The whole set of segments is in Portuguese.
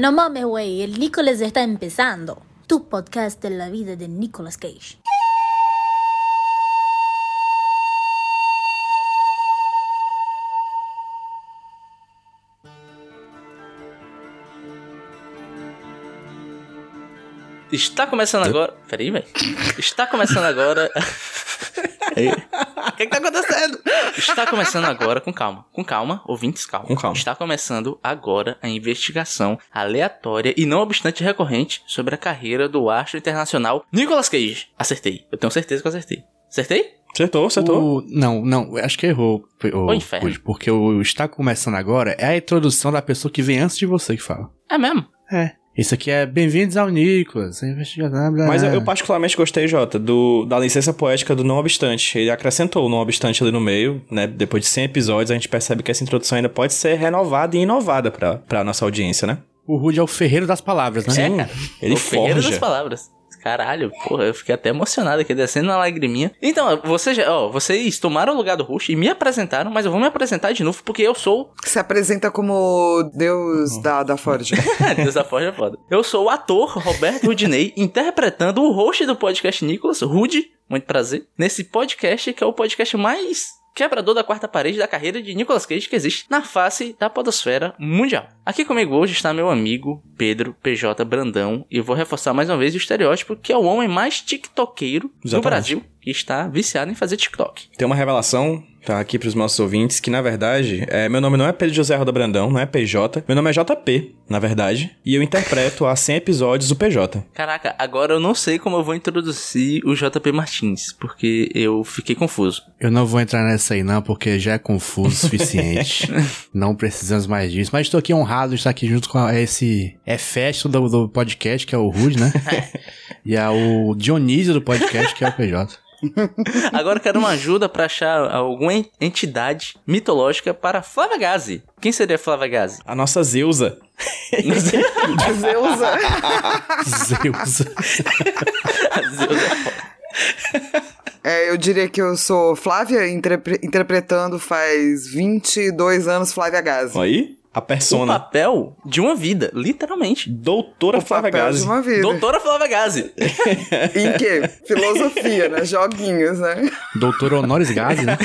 No mames, güey, el Nicholas está empezando. Tu podcast de la vida de Nicolas Cage. Está começando agora. Peraí, velho. Está começando agora. O que, que tá acontecendo? Está começando agora, com calma. Com calma, ouvintes, calma. Com calma. Está começando agora a investigação aleatória e não obstante recorrente sobre a carreira do astro internacional Nicolas Cage. Acertei. Eu tenho certeza que eu acertei. Acertei? Acertou, acertou. O- não, não, acho que errou. O, Ô, inferno. Porque o está começando agora é a introdução da pessoa que vem antes de você que fala. É mesmo? É. Isso aqui é Bem-vindos ao Nicolas, investigação. blá, Mas eu, eu particularmente gostei, Jota, do, da licença poética do Não Obstante. Ele acrescentou o Não Obstante ali no meio, né? Depois de 100 episódios, a gente percebe que essa introdução ainda pode ser renovada e inovada pra, pra nossa audiência, né? O Rude é o ferreiro das palavras, né? É, cara. Ele o ferreiro forja. das palavras. Caralho, porra, eu fiquei até emocionado aqui, descendo na lagriminha. Então, você já, ó, vocês tomaram o lugar do Rush e me apresentaram, mas eu vou me apresentar de novo porque eu sou. Se apresenta como Deus da, da Ford. Deus da Forja é foda. Eu sou o ator Roberto Rudinei, interpretando o host do podcast Nicolas, Rude, muito prazer, nesse podcast que é o podcast mais quebrador da quarta parede da carreira de Nicolas Cage que existe na face da podosfera mundial. Aqui comigo hoje está meu amigo Pedro PJ Brandão e eu vou reforçar mais uma vez o estereótipo que é o homem mais tiktokeiro do Exatamente. Brasil que está viciado em fazer TikTok. Tem uma revelação, tá aqui pros nossos ouvintes, que na verdade, é, meu nome não é Pedro José Roda Brandão, não é PJ. Meu nome é JP, na verdade. E eu interpreto há 100 episódios o PJ. Caraca, agora eu não sei como eu vou introduzir o JP Martins, porque eu fiquei confuso. Eu não vou entrar nessa aí não, porque já é confuso o suficiente. não precisamos mais disso. Mas estou aqui honrado de estar aqui junto com a- esse efesto do, do podcast, que é o Rude, né? e é o Dionísio do podcast, que é o PJ. Agora eu quero uma ajuda pra achar alguma en- entidade mitológica para Flávia Gazi. Quem seria Flávia Gazi? A nossa Zeusa. Zeusa. Zeus. É, eu diria que eu sou Flávia, interpre- interpretando faz 22 anos Flávia Gazi. Aí, a o persona. papel de uma vida, literalmente. Doutora O Flávia Gazi. de uma vida. Doutora Flávia Gazi. Em quê? Filosofia, né? Joguinhos, né? Doutor Honoris Gazi, né?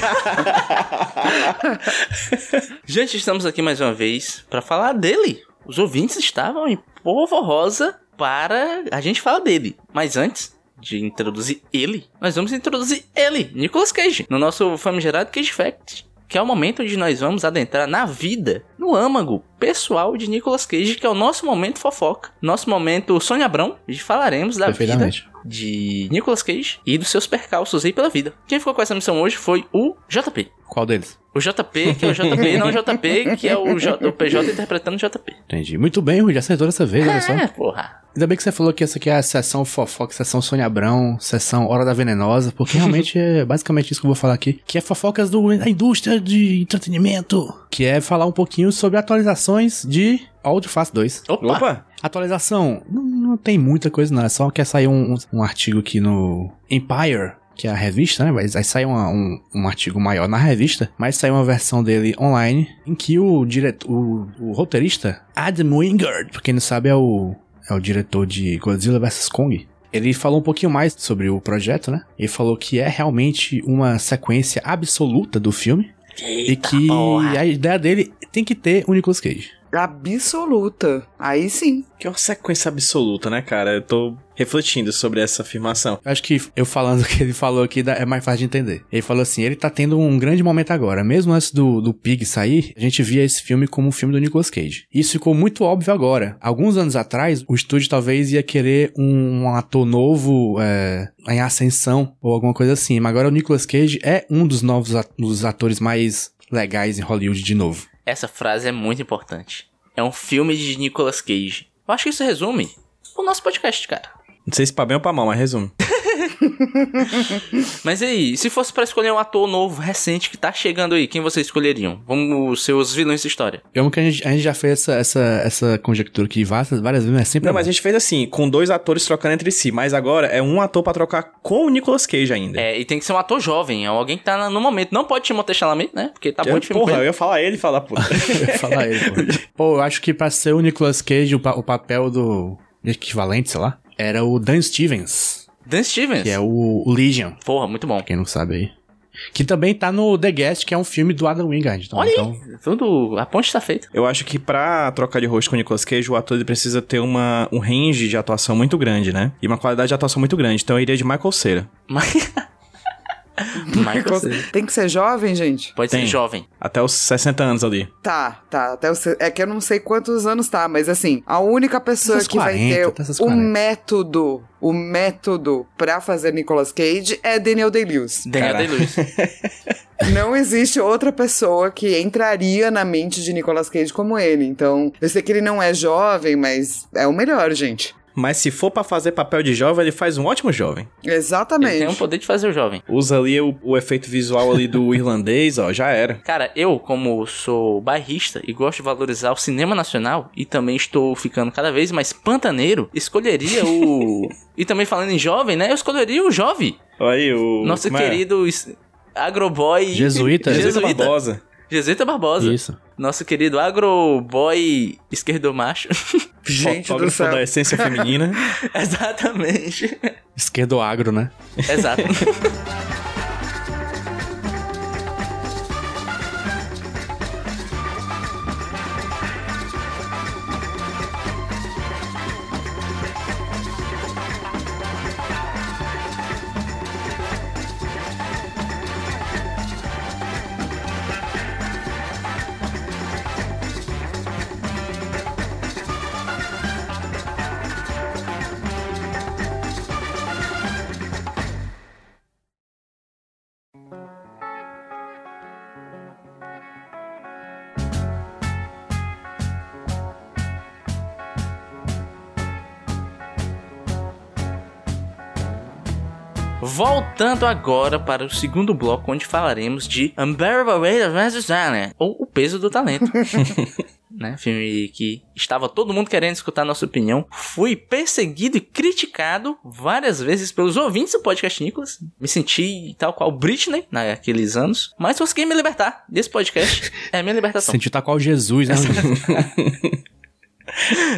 Gente, estamos aqui mais uma vez pra falar dele. Os ouvintes estavam em polvorosa para a gente falar dele. Mas antes de introduzir ele, nós vamos introduzir ele, Nicolas Cage, no nosso famigerado Cage Fact. Que é o momento onde nós vamos adentrar na vida, no âmago pessoal de Nicolas Cage, que é o nosso momento fofoca, nosso momento Sônia Abrão, e falaremos da vida. De Nicolas Cage e dos seus percalços aí pela vida. Quem ficou com essa missão hoje foi o JP. Qual deles? O JP, que é o JP, não o JP, que é o, J, o PJ interpretando o JP. Entendi. Muito bem, Rude. Acertou dessa vez, olha só. É, porra. Ainda bem que você falou que essa aqui é a sessão fofoca, sessão Sônia Abrão, sessão Hora da Venenosa, porque realmente é basicamente isso que eu vou falar aqui, que é fofocas do, da indústria de entretenimento, que é falar um pouquinho sobre atualizações de Old Fast 2. Opa! Opa! Atualização, não, não tem muita coisa não, é só que saiu um, um artigo aqui no Empire, que é a revista, né? Mas aí saiu um, um artigo maior na revista, mas saiu uma versão dele online, em que o diretor, o, o roteirista, Adam Wingard, pra quem não sabe é o, é o diretor de Godzilla vs Kong, ele falou um pouquinho mais sobre o projeto, né? Ele falou que é realmente uma sequência absoluta do filme, e que porra. a ideia dele tem que ter o Nicolas Cage. Absoluta. Aí sim. Que é uma sequência absoluta, né, cara? Eu tô refletindo sobre essa afirmação. Eu acho que eu falando o que ele falou aqui é mais fácil de entender. Ele falou assim: ele tá tendo um grande momento agora. Mesmo antes do, do Pig sair, a gente via esse filme como um filme do Nicolas Cage. Isso ficou muito óbvio agora. Alguns anos atrás, o estúdio talvez ia querer um, um ator novo é, em ascensão ou alguma coisa assim. Mas agora o Nicolas Cage é um dos novos at- dos atores mais legais em Hollywood de novo. Essa frase é muito importante. É um filme de Nicolas Cage. Eu acho que isso resume o nosso podcast, cara. Não sei se pra bem ou pra mal, mas resumo. Mas e aí, se fosse pra escolher um ator novo, recente, que tá chegando aí, quem vocês escolheriam? Vamos ser os vilões da história. Eu amo que a gente, a gente já fez essa, essa, essa conjectura aqui várias, várias vezes, mas sempre. Não, é mas a bom. gente fez assim, com dois atores trocando entre si, mas agora é um ator pra trocar com o Nicolas Cage ainda. É, e tem que ser um ator jovem, é alguém que tá no momento. Não pode Timothée Chalamet, né? Porque tá bom eu, de filme porra, eu ele. ia falar ele e falar, pô. Fala aí, pô. Pô, eu acho que pra ser o Nicolas Cage, o, pa- o papel do equivalente, sei lá, era o Dan Stevens, Dan Stevens. que é o, o Legion, Porra, muito bom. quem não sabe aí. Que também tá no The Guest, que é um filme do Adam Wingard. Então, Olha então, aí, tudo, a ponte tá feita. Eu acho que pra trocar de rosto com o Nicolas Cage, o ator ele precisa ter uma, um range de atuação muito grande, né? E uma qualidade de atuação muito grande. Então eu iria de Michael Cera. Mas... Michael. Tem que ser jovem, gente? Pode Tem. ser jovem. Até os 60 anos ali. Tá, tá. Até o se- é que eu não sei quantos anos tá, mas assim, a única pessoa que 40, vai ter o 40. método, o método pra fazer Nicolas Cage é Daniel Day-Lewis. Daniel. Day-Lewis. Não existe outra pessoa que entraria na mente de Nicolas Cage como ele. Então, eu sei que ele não é jovem, mas é o melhor, gente. Mas se for pra fazer papel de jovem, ele faz um ótimo jovem. Ele Exatamente. tem o poder de fazer o jovem. Usa ali o, o efeito visual ali do irlandês, ó, já era. Cara, eu, como sou bairrista e gosto de valorizar o cinema nacional, e também estou ficando cada vez mais pantaneiro, escolheria o. e também falando em jovem, né? Eu escolheria o jovem. Olha aí, o. Nosso como é? querido agroboy. Jesuíta. Jesus Jesuíta. Barbosa. Jesuíta Barbosa. Isso. Nosso querido agroboy esquerdomacho. Gente do céu. da essência feminina. Exatamente. Esquerdo agro, né? Exato. Voltando agora para o segundo bloco, onde falaremos de Unbearable Weight of Massive ou O Peso do Talento. né? Filme que estava todo mundo querendo escutar nossa opinião. Fui perseguido e criticado várias vezes pelos ouvintes do podcast Nicolas. Me senti tal qual Britney naqueles anos, mas consegui me libertar desse podcast. É a minha libertação. Sentiu tá qual Jesus, né?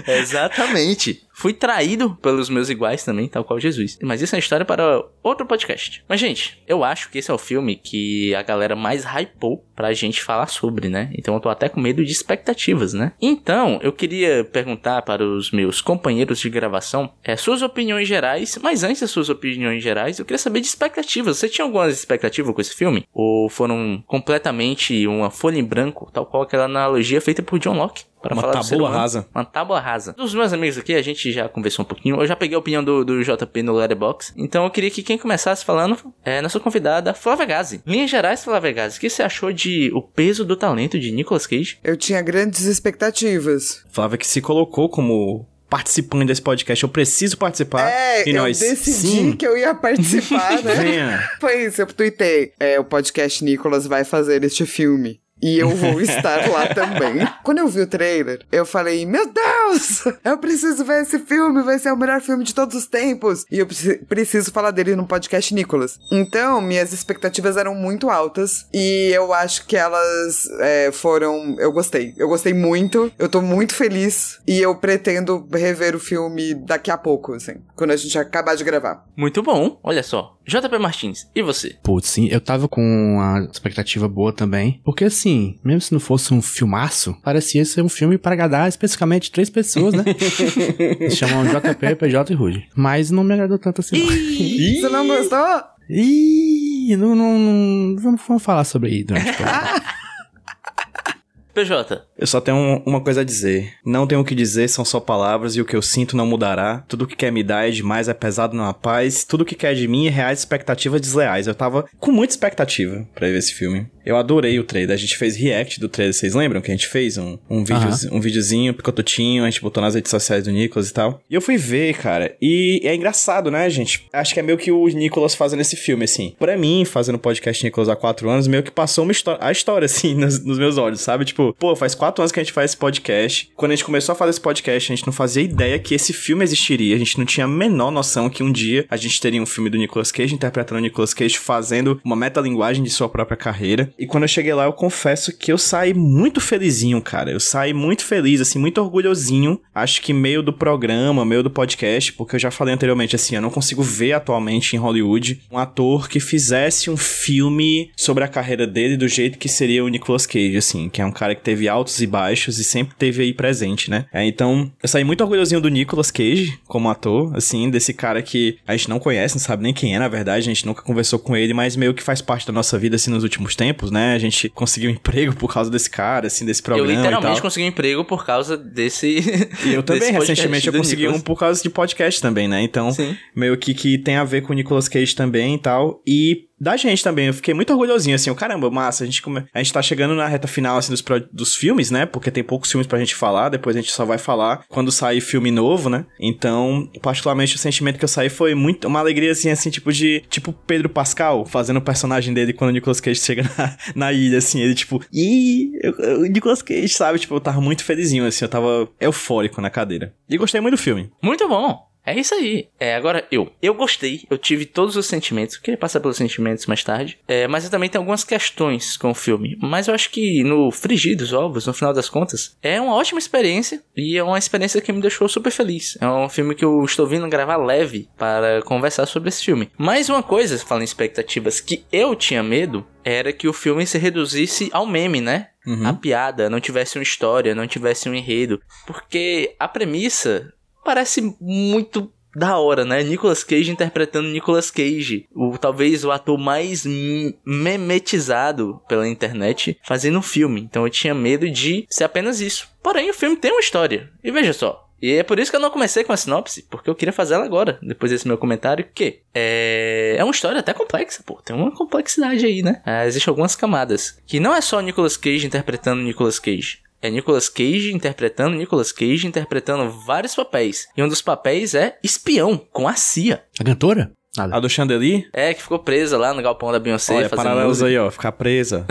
Exatamente. Fui traído pelos meus iguais também, tal qual Jesus. Mas isso é uma história para outro podcast. Mas, gente, eu acho que esse é o filme que a galera mais hypou pra gente falar sobre, né? Então eu tô até com medo de expectativas, né? Então, eu queria perguntar para os meus companheiros de gravação é, suas opiniões gerais, mas antes das suas opiniões gerais, eu queria saber de expectativas. Você tinha alguma expectativa com esse filme? Ou foram completamente uma folha em branco, tal qual aquela analogia feita por John Locke? Para Uma falar humano? rasa. Uma tábua rasa. Dos meus amigos aqui, a gente já conversou um pouquinho. Eu já peguei a opinião do, do JP no Letterboxd. Então eu queria que quem começasse falando é nossa convidada, Flávia Gazi. Linhas gerais, Flávia Gazi, o que você achou de O Peso do Talento de Nicolas Cage? Eu tinha grandes expectativas. Flávia que se colocou como participante desse podcast. Eu preciso participar. é, e eu nós, decidi sim, que eu ia participar, né? venha. Foi isso, eu tuitei. É, o podcast Nicolas vai fazer este filme. E eu vou estar lá também. Quando eu vi o trailer, eu falei: Meu Deus! Eu preciso ver esse filme, vai ser o melhor filme de todos os tempos. E eu preci- preciso falar dele no podcast Nicolas. Então, minhas expectativas eram muito altas. E eu acho que elas é, foram. Eu gostei. Eu gostei muito. Eu tô muito feliz. E eu pretendo rever o filme daqui a pouco, assim. Quando a gente acabar de gravar. Muito bom, olha só. JP Martins, e você? Putz, sim, eu tava com uma expectativa boa também. Porque assim, mesmo se não fosse um filmaço, parecia ser um filme para agradar especificamente três pessoas, né? Se chamam JP, PJ e Rude. Mas não me agradou tanto assim. Você não gostou? Ih, não, não, não- vamos, falar sobre aí durante o. PJ, Eu só tenho um- uma coisa a dizer. Não tenho o que dizer, são só palavras e o que eu sinto não mudará. Tudo que quer me dar é demais, é pesado, não há paz. Tudo que quer de mim é reais expectativas desleais. Eu tava com muita expectativa pra ver esse filme. Eu adorei o trailer. A gente fez react do trailer, vocês lembram que a gente fez um, um, vídeo, um videozinho picototinho, a gente botou nas redes sociais do Nicolas e tal. E eu fui ver, cara, e é engraçado, né, gente? Acho que é meio que o Nicolas fazendo esse filme, assim. Pra mim, fazendo podcast Nicolas há quatro anos, meio que passou uma história, a história, assim, nos, nos meus olhos, sabe? Tipo, pô, faz quatro anos que a gente faz esse podcast. Quando a gente começou a fazer esse podcast, a gente não fazia ideia que esse filme existiria. A gente não tinha a menor noção que um dia a gente teria um filme do Nicolas Cage interpretando o Nicolas Cage fazendo uma metalinguagem de sua própria carreira. E quando eu cheguei lá, eu confesso que eu saí muito felizinho, cara. Eu saí muito feliz, assim, muito orgulhosinho. Acho que meio do programa, meio do podcast, porque eu já falei anteriormente, assim, eu não consigo ver atualmente em Hollywood um ator que fizesse um filme sobre a carreira dele do jeito que seria o Nicolas Cage, assim, que é um cara que teve altos e baixos e sempre teve aí presente, né? É, então, eu saí muito orgulhosinho do Nicolas Cage como ator, assim, desse cara que a gente não conhece, não sabe nem quem é, na verdade, a gente nunca conversou com ele, mas meio que faz parte da nossa vida, assim, nos últimos tempos, né? A gente conseguiu um emprego por causa desse cara, assim, desse programa. Eu literalmente consegui um emprego por causa desse. E eu também, recentemente, eu consegui Nicolas. um por causa de podcast também, né? Então, Sim. meio que, que tem a ver com o Nicolas Cage também e tal. E da gente também, eu fiquei muito orgulhosinho, assim, o caramba, massa, a gente, come... a gente tá chegando na reta final, assim, dos, pro- dos filmes, né, porque tem poucos filmes pra gente falar, depois a gente só vai falar quando sair filme novo, né, então, particularmente, o sentimento que eu saí foi muito, uma alegria, assim, assim, tipo de, tipo Pedro Pascal, fazendo o personagem dele quando o Nicolas Cage chega na, na ilha, assim, ele, tipo, ih, o Nicolas Cage, sabe, tipo, eu tava muito felizinho, assim, eu tava eufórico na cadeira. E gostei muito do filme. Muito bom. É isso aí. É, agora eu. Eu gostei, eu tive todos os sentimentos. Eu queria passar pelos sentimentos mais tarde. É, mas eu também tenho algumas questões com o filme. Mas eu acho que no frigir dos ovos, no final das contas, é uma ótima experiência. E é uma experiência que me deixou super feliz. É um filme que eu estou vindo gravar leve para conversar sobre esse filme. Mais uma coisa, falando em expectativas, que eu tinha medo era que o filme se reduzisse ao meme, né? A piada, não tivesse uma história, não tivesse um enredo. Porque a premissa parece muito da hora, né? Nicolas Cage interpretando Nicolas Cage, o talvez o ator mais memetizado pela internet, fazendo um filme. Então eu tinha medo de ser apenas isso. Porém, o filme tem uma história. E veja só, e é por isso que eu não comecei com a sinopse, porque eu queria fazer ela agora, depois desse meu comentário, que é, é uma história até complexa, pô. Tem uma complexidade aí, né? Ah, Existem algumas camadas. Que não é só Nicolas Cage interpretando Nicolas Cage. É Nicolas Cage interpretando Nicolas Cage interpretando vários papéis. E um dos papéis é espião, com a CIA. A cantora? Nada. A do Chandelier, É, que ficou presa lá no galpão da Beyoncé olha, fazendo paralelos música. aí, ó, ficar presa.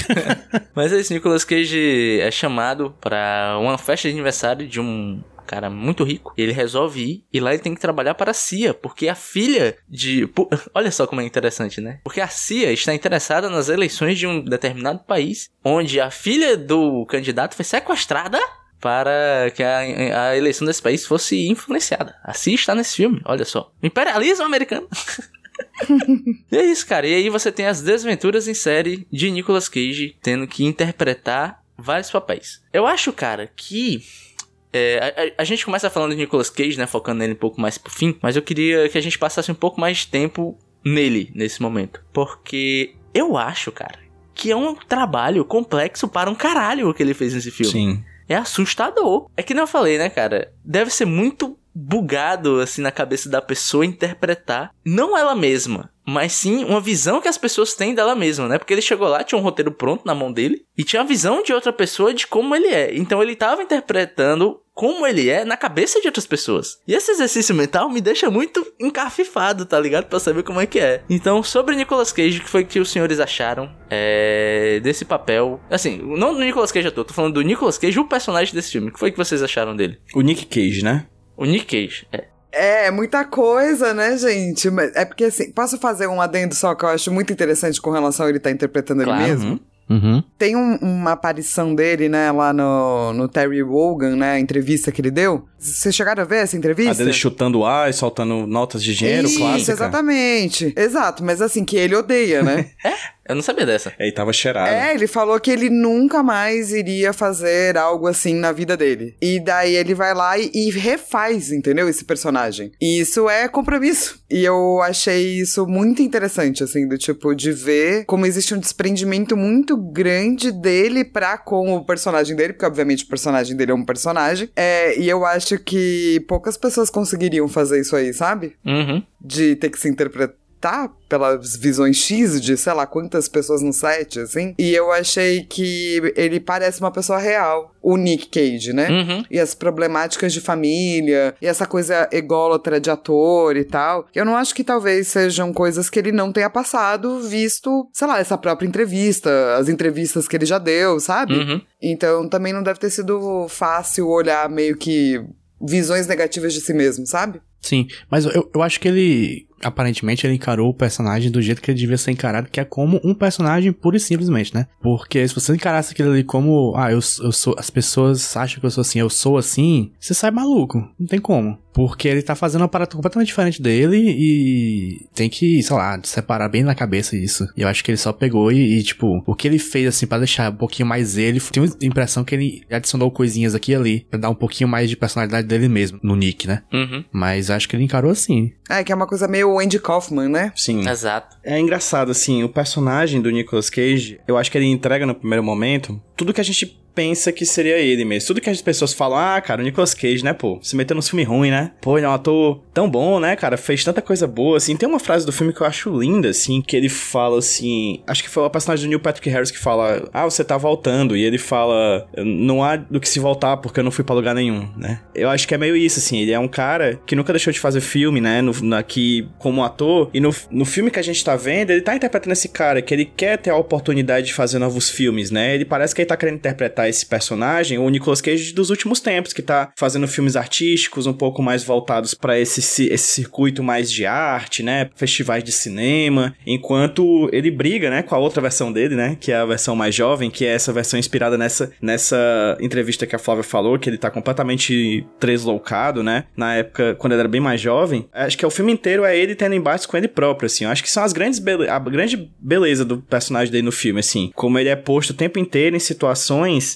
Mas esse Nicolas Cage é chamado pra uma festa de aniversário de um cara muito rico. Ele resolve ir e lá ele tem que trabalhar para a CIA, porque a filha de. Olha só como é interessante, né? Porque a CIA está interessada nas eleições de um determinado país, onde a filha do candidato foi sequestrada. Para que a, a eleição desse país fosse influenciada. A CIA está nesse filme, olha só. Imperialismo americano. E é isso, cara. E aí você tem as desventuras em série de Nicolas Cage tendo que interpretar vários papéis. Eu acho, cara, que. É, a, a- a gente começa falando de Nicolas Cage, né? Focando nele um pouco mais pro fim. Mas eu queria que a gente passasse um pouco mais de tempo nele, nesse momento. Porque eu acho, cara, que é um trabalho complexo para um caralho o que ele fez nesse filme Sim. é assustador. É que nem eu falei, né, cara? Deve ser muito bugado, assim, na cabeça da pessoa interpretar, não ela mesma, mas sim uma visão que as pessoas têm dela mesma, né? Porque ele chegou lá, tinha um roteiro pronto na mão dele, e tinha a visão de outra pessoa de como ele é. Então ele tava interpretando como ele é na cabeça de outras pessoas. E esse exercício mental me deixa muito encafifado, tá ligado? Pra saber como é que é. Então, sobre Nicolas Cage, o que foi que os senhores acharam é, desse papel? Assim, não do Nicolas Cage ator, tô falando do Nicolas Cage, o personagem desse filme. O que foi que vocês acharam dele? O Nick Cage, né? O Nick Cage, é. É, muita coisa, né, gente? Mas é porque assim, posso fazer um adendo só que eu acho muito interessante com relação a ele estar interpretando Claro. ele mesmo? Uhum. Uhum. Tem um- uma aparição dele, né, lá no, no Terry Wogan, né, a entrevista que ele deu. Vocês chegaram a ver essa entrevista? A dele chutando ar e soltando notas de dinheiro, Isso, clássica. exatamente. Exato, mas assim, que ele odeia, né? Eu não sabia dessa. Ele tava cheirado. É, ele falou que ele nunca mais iria fazer algo assim na vida dele. E daí ele vai lá e, e refaz, entendeu? Esse personagem. E isso é compromisso. E eu achei isso muito interessante, assim, do tipo, de ver como existe um desprendimento muito grande dele pra com o personagem dele, porque obviamente o personagem dele é um personagem. É, e eu acho que poucas pessoas conseguiriam fazer isso aí, sabe? Uhum. de ter que se interpretar. Tá pelas visões X de sei lá quantas pessoas no set, assim. E eu achei que ele parece uma pessoa real. O Nick Cage, né? Uhum. E as problemáticas de família, e essa coisa ególatra de ator e tal. Eu não acho que talvez sejam coisas que ele não tenha passado, visto, sei lá, essa própria entrevista, as entrevistas que ele já deu, sabe? Uhum. Então também não deve ter sido fácil olhar meio que visões negativas de si mesmo, sabe? Sim, mas eu, eu acho que ele, aparentemente, ele encarou o personagem do jeito que ele devia ser encarado, que é como um personagem pura e simplesmente, né? Porque se você encarasse aquilo ali como, ah, eu, eu sou, as pessoas acham que eu sou assim, eu sou assim, você sai maluco, não tem como. Porque ele tá fazendo uma parada completamente diferente dele e tem que, sei lá, separar bem na cabeça isso. E eu acho que ele só pegou e, e, tipo, o que ele fez, assim, pra deixar um pouquinho mais ele, tem a impressão que ele adicionou coisinhas aqui e ali, pra dar um pouquinho mais de personalidade dele mesmo, no Nick, né? Uhum. Mas acho que ele encarou assim. É, que é uma coisa meio Andy Kaufman, né? Sim. Exato. É engraçado, assim, o personagem do Nicolas Cage, eu acho que ele entrega no primeiro momento tudo que a gente pensa que seria ele mesmo. Tudo que as pessoas falam, ah, cara, o Nicolas Cage, né, pô, se meteu nos filmes ruins, né? Pô, ele é um ator tão bom, né, cara, fez tanta coisa boa, assim. Tem uma frase do filme que eu acho linda, assim, que ele fala assim, acho que foi o personagem do Neil Patrick Harris que fala, ah, você tá voltando, e ele fala, não há do que se voltar porque eu não fui pra lugar nenhum, né? Eu acho que é meio isso, assim, ele é um cara que nunca deixou de fazer filme, né, no, no- aqui como ator, e no, no filme que a gente tá vendo, ele tá interpretando esse cara que ele quer ter a oportunidade de fazer novos filmes, né? Ele parece que ele tá querendo interpretar esse personagem, o Nicolas Cage dos últimos tempos, que tá fazendo filmes artísticos um pouco mais voltados pra esse, esse circuito mais de arte, né? Festivais de cinema, enquanto ele briga, né, com a outra versão dele, né, que é a versão mais jovem, que é essa versão inspirada nessa, nessa entrevista que a Flávia falou, que ele tá completamente tresloucado, né, na época, quando ele era bem mais jovem. Acho que é o filme inteiro é ele tendo embates com ele próprio, assim. Eu acho que são as grandes a grande beleza do personagem dele no filme, assim. Como ele é posto o tempo inteiro em situações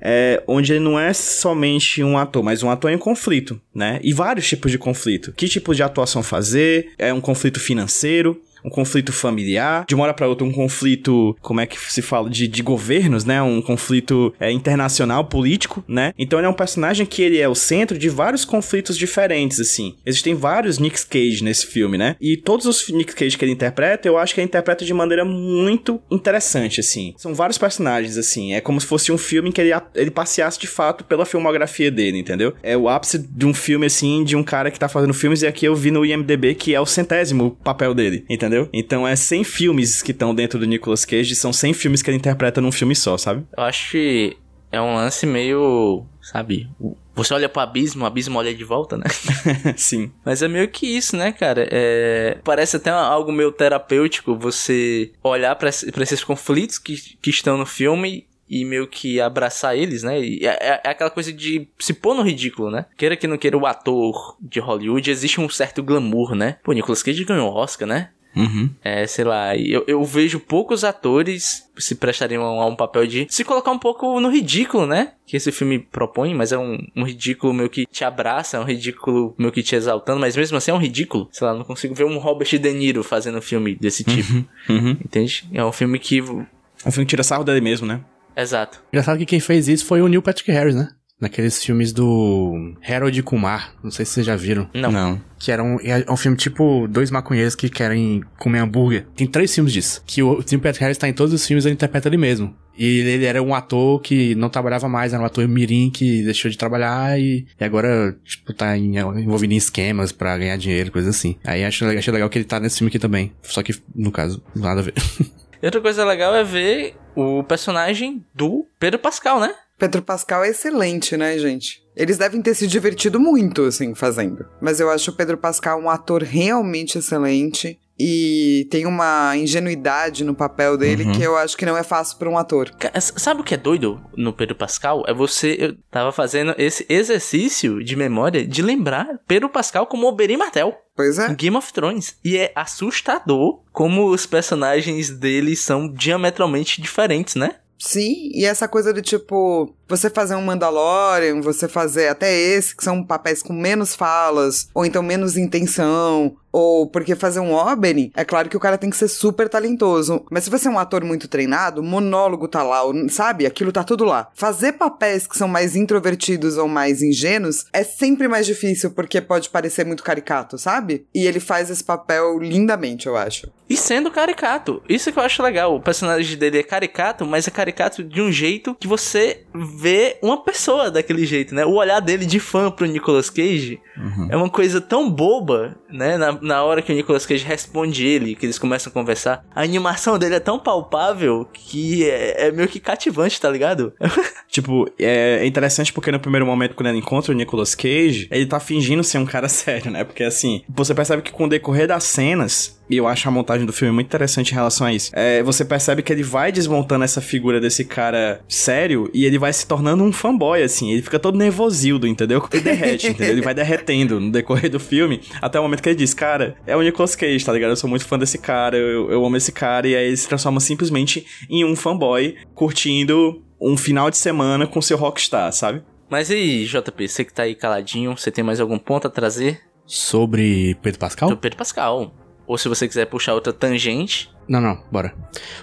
é, onde ele não é somente um ator, mas um ator em conflito, né? E vários tipos de conflito. Que tipo de atuação fazer? É um conflito financeiro? Um conflito familiar, de uma hora pra outra um conflito, como é que se fala, de, de governos, né? Um conflito é, internacional, político, né? Então ele é um personagem que ele é o centro de vários conflitos diferentes, assim. Existem vários Nick Cage nesse filme, né? E todos os Nick Cage que ele interpreta, eu acho que ele interpreta de maneira muito interessante, assim. São vários personagens, assim. É como se fosse um filme em que ele, ele passeasse de fato pela filmografia dele, entendeu? É o ápice de um filme, assim, de um cara que tá fazendo filmes, e aqui eu vi no IMDB que é o centésimo papel dele, entendeu? Então é 100 filmes que estão dentro do Nicolas Cage, são 100 filmes que ele interpreta num filme só, sabe? Eu acho que é um lance meio, sabe? Você olha pro abismo, o abismo olha de volta, né? Sim. Mas é meio que isso, né, cara? É... Parece até algo meio terapêutico você olhar pra esses conflitos que, que estão no filme e meio que abraçar eles, né? É, é- é aquela coisa de se pôr no ridículo, né? Queira que não queira o ator de Hollywood, existe um certo glamour, né? Pô, Nicolas Cage ganhou Oscar, né? Uhum. É, sei lá, eu, eu vejo poucos atores se prestariam a um papel de se colocar um pouco no ridículo, né? Que esse filme propõe, mas é um, um ridículo meio que te abraça, é um ridículo meio que te exaltando, mas mesmo assim é um ridículo. Sei lá, não consigo ver um Robert De Niro fazendo um filme desse tipo, Uhum. entende? É um filme que. Um filme que tira sarro dele mesmo, né? Exato. Engraçado que quem fez isso foi o Neil Patrick Harris, né? Naqueles filmes do Harold Kumar, não sei se vocês já viram. Não. Não. Que era um, é um filme tipo dois maconheiros que querem comer hambúrguer. Tem três filmes disso. Que o Neil Patrick Harris tá em todos os filmes, ele interpreta ele mesmo. E ele, era um ator que não trabalhava mais, era um ator mirim que deixou de trabalhar e, e agora, tipo, tá em- envolvido em esquemas pra ganhar dinheiro, coisa assim. Aí achei, legal- achei legal que ele tá nesse filme aqui também. Só que, no caso, nada a ver. E outra coisa legal é ver o personagem do Pedro Pascal, né? Pedro Pascal é excelente, né, gente? Eles devem ter se divertido muito, assim, fazendo. Mas eu acho o Pedro Pascal um ator realmente excelente. E tem uma ingenuidade no papel dele Uhum. que eu acho que não é fácil pra um ator. Sabe o que é doido no Pedro Pascal? É você. Eu tava fazendo esse exercício de memória de lembrar Pedro Pascal como Oberyn Martel. Pois é. Game of Thrones. E é assustador como os personagens dele são diametralmente diferentes, né? Sim, e essa coisa de tipo, você fazer um Mandalorian, você fazer até esse, que são papéis com menos falas, ou então menos intenção, Ou porque fazer um Oberyn, é claro que o cara tem que ser super talentoso. Mas se você é um ator muito treinado, o monólogo tá lá, sabe? Aquilo tá tudo lá. Fazer papéis que são mais introvertidos ou mais ingênuos é sempre mais difícil porque pode parecer muito caricato, sabe? E ele faz esse papel lindamente, eu acho. E sendo caricato. Isso que eu acho legal. O personagem dele é caricato, mas é caricato de um jeito que você vê uma pessoa daquele jeito, né? O olhar dele de fã pro Nicolas Cage é uma coisa tão boba, né? Na, na hora que o Nicolas Cage responde ele, que eles começam a conversar, a animação dele é tão palpável que é, é meio que cativante, tá ligado? Tipo, é interessante porque no primeiro momento, quando ele encontra o Nicolas Cage, ele tá fingindo ser um cara sério, né? Porque assim, você percebe que com o decorrer das cenas, e eu acho a montagem do filme muito interessante em relação a isso, é, você percebe que ele vai desmontando essa figura desse cara sério e ele vai se tornando um fanboy, assim. Ele fica todo nervosildo, entendeu? Ele derrete, entendeu? Ele vai derretendo no decorrer do filme, até o momento que ele diz, cara, é o Nicolas Cage, tá ligado? Eu sou muito fã desse cara, eu, eu amo esse cara, e aí ele se transforma simplesmente em um fanboy curtindo um final de semana com seu rockstar, sabe? Mas e aí, JP, você que tá aí caladinho, você tem mais algum ponto a trazer? Sobre Pedro Pascal? Do Pedro Pascal. Ou se você quiser puxar outra tangente. Não, não, bora.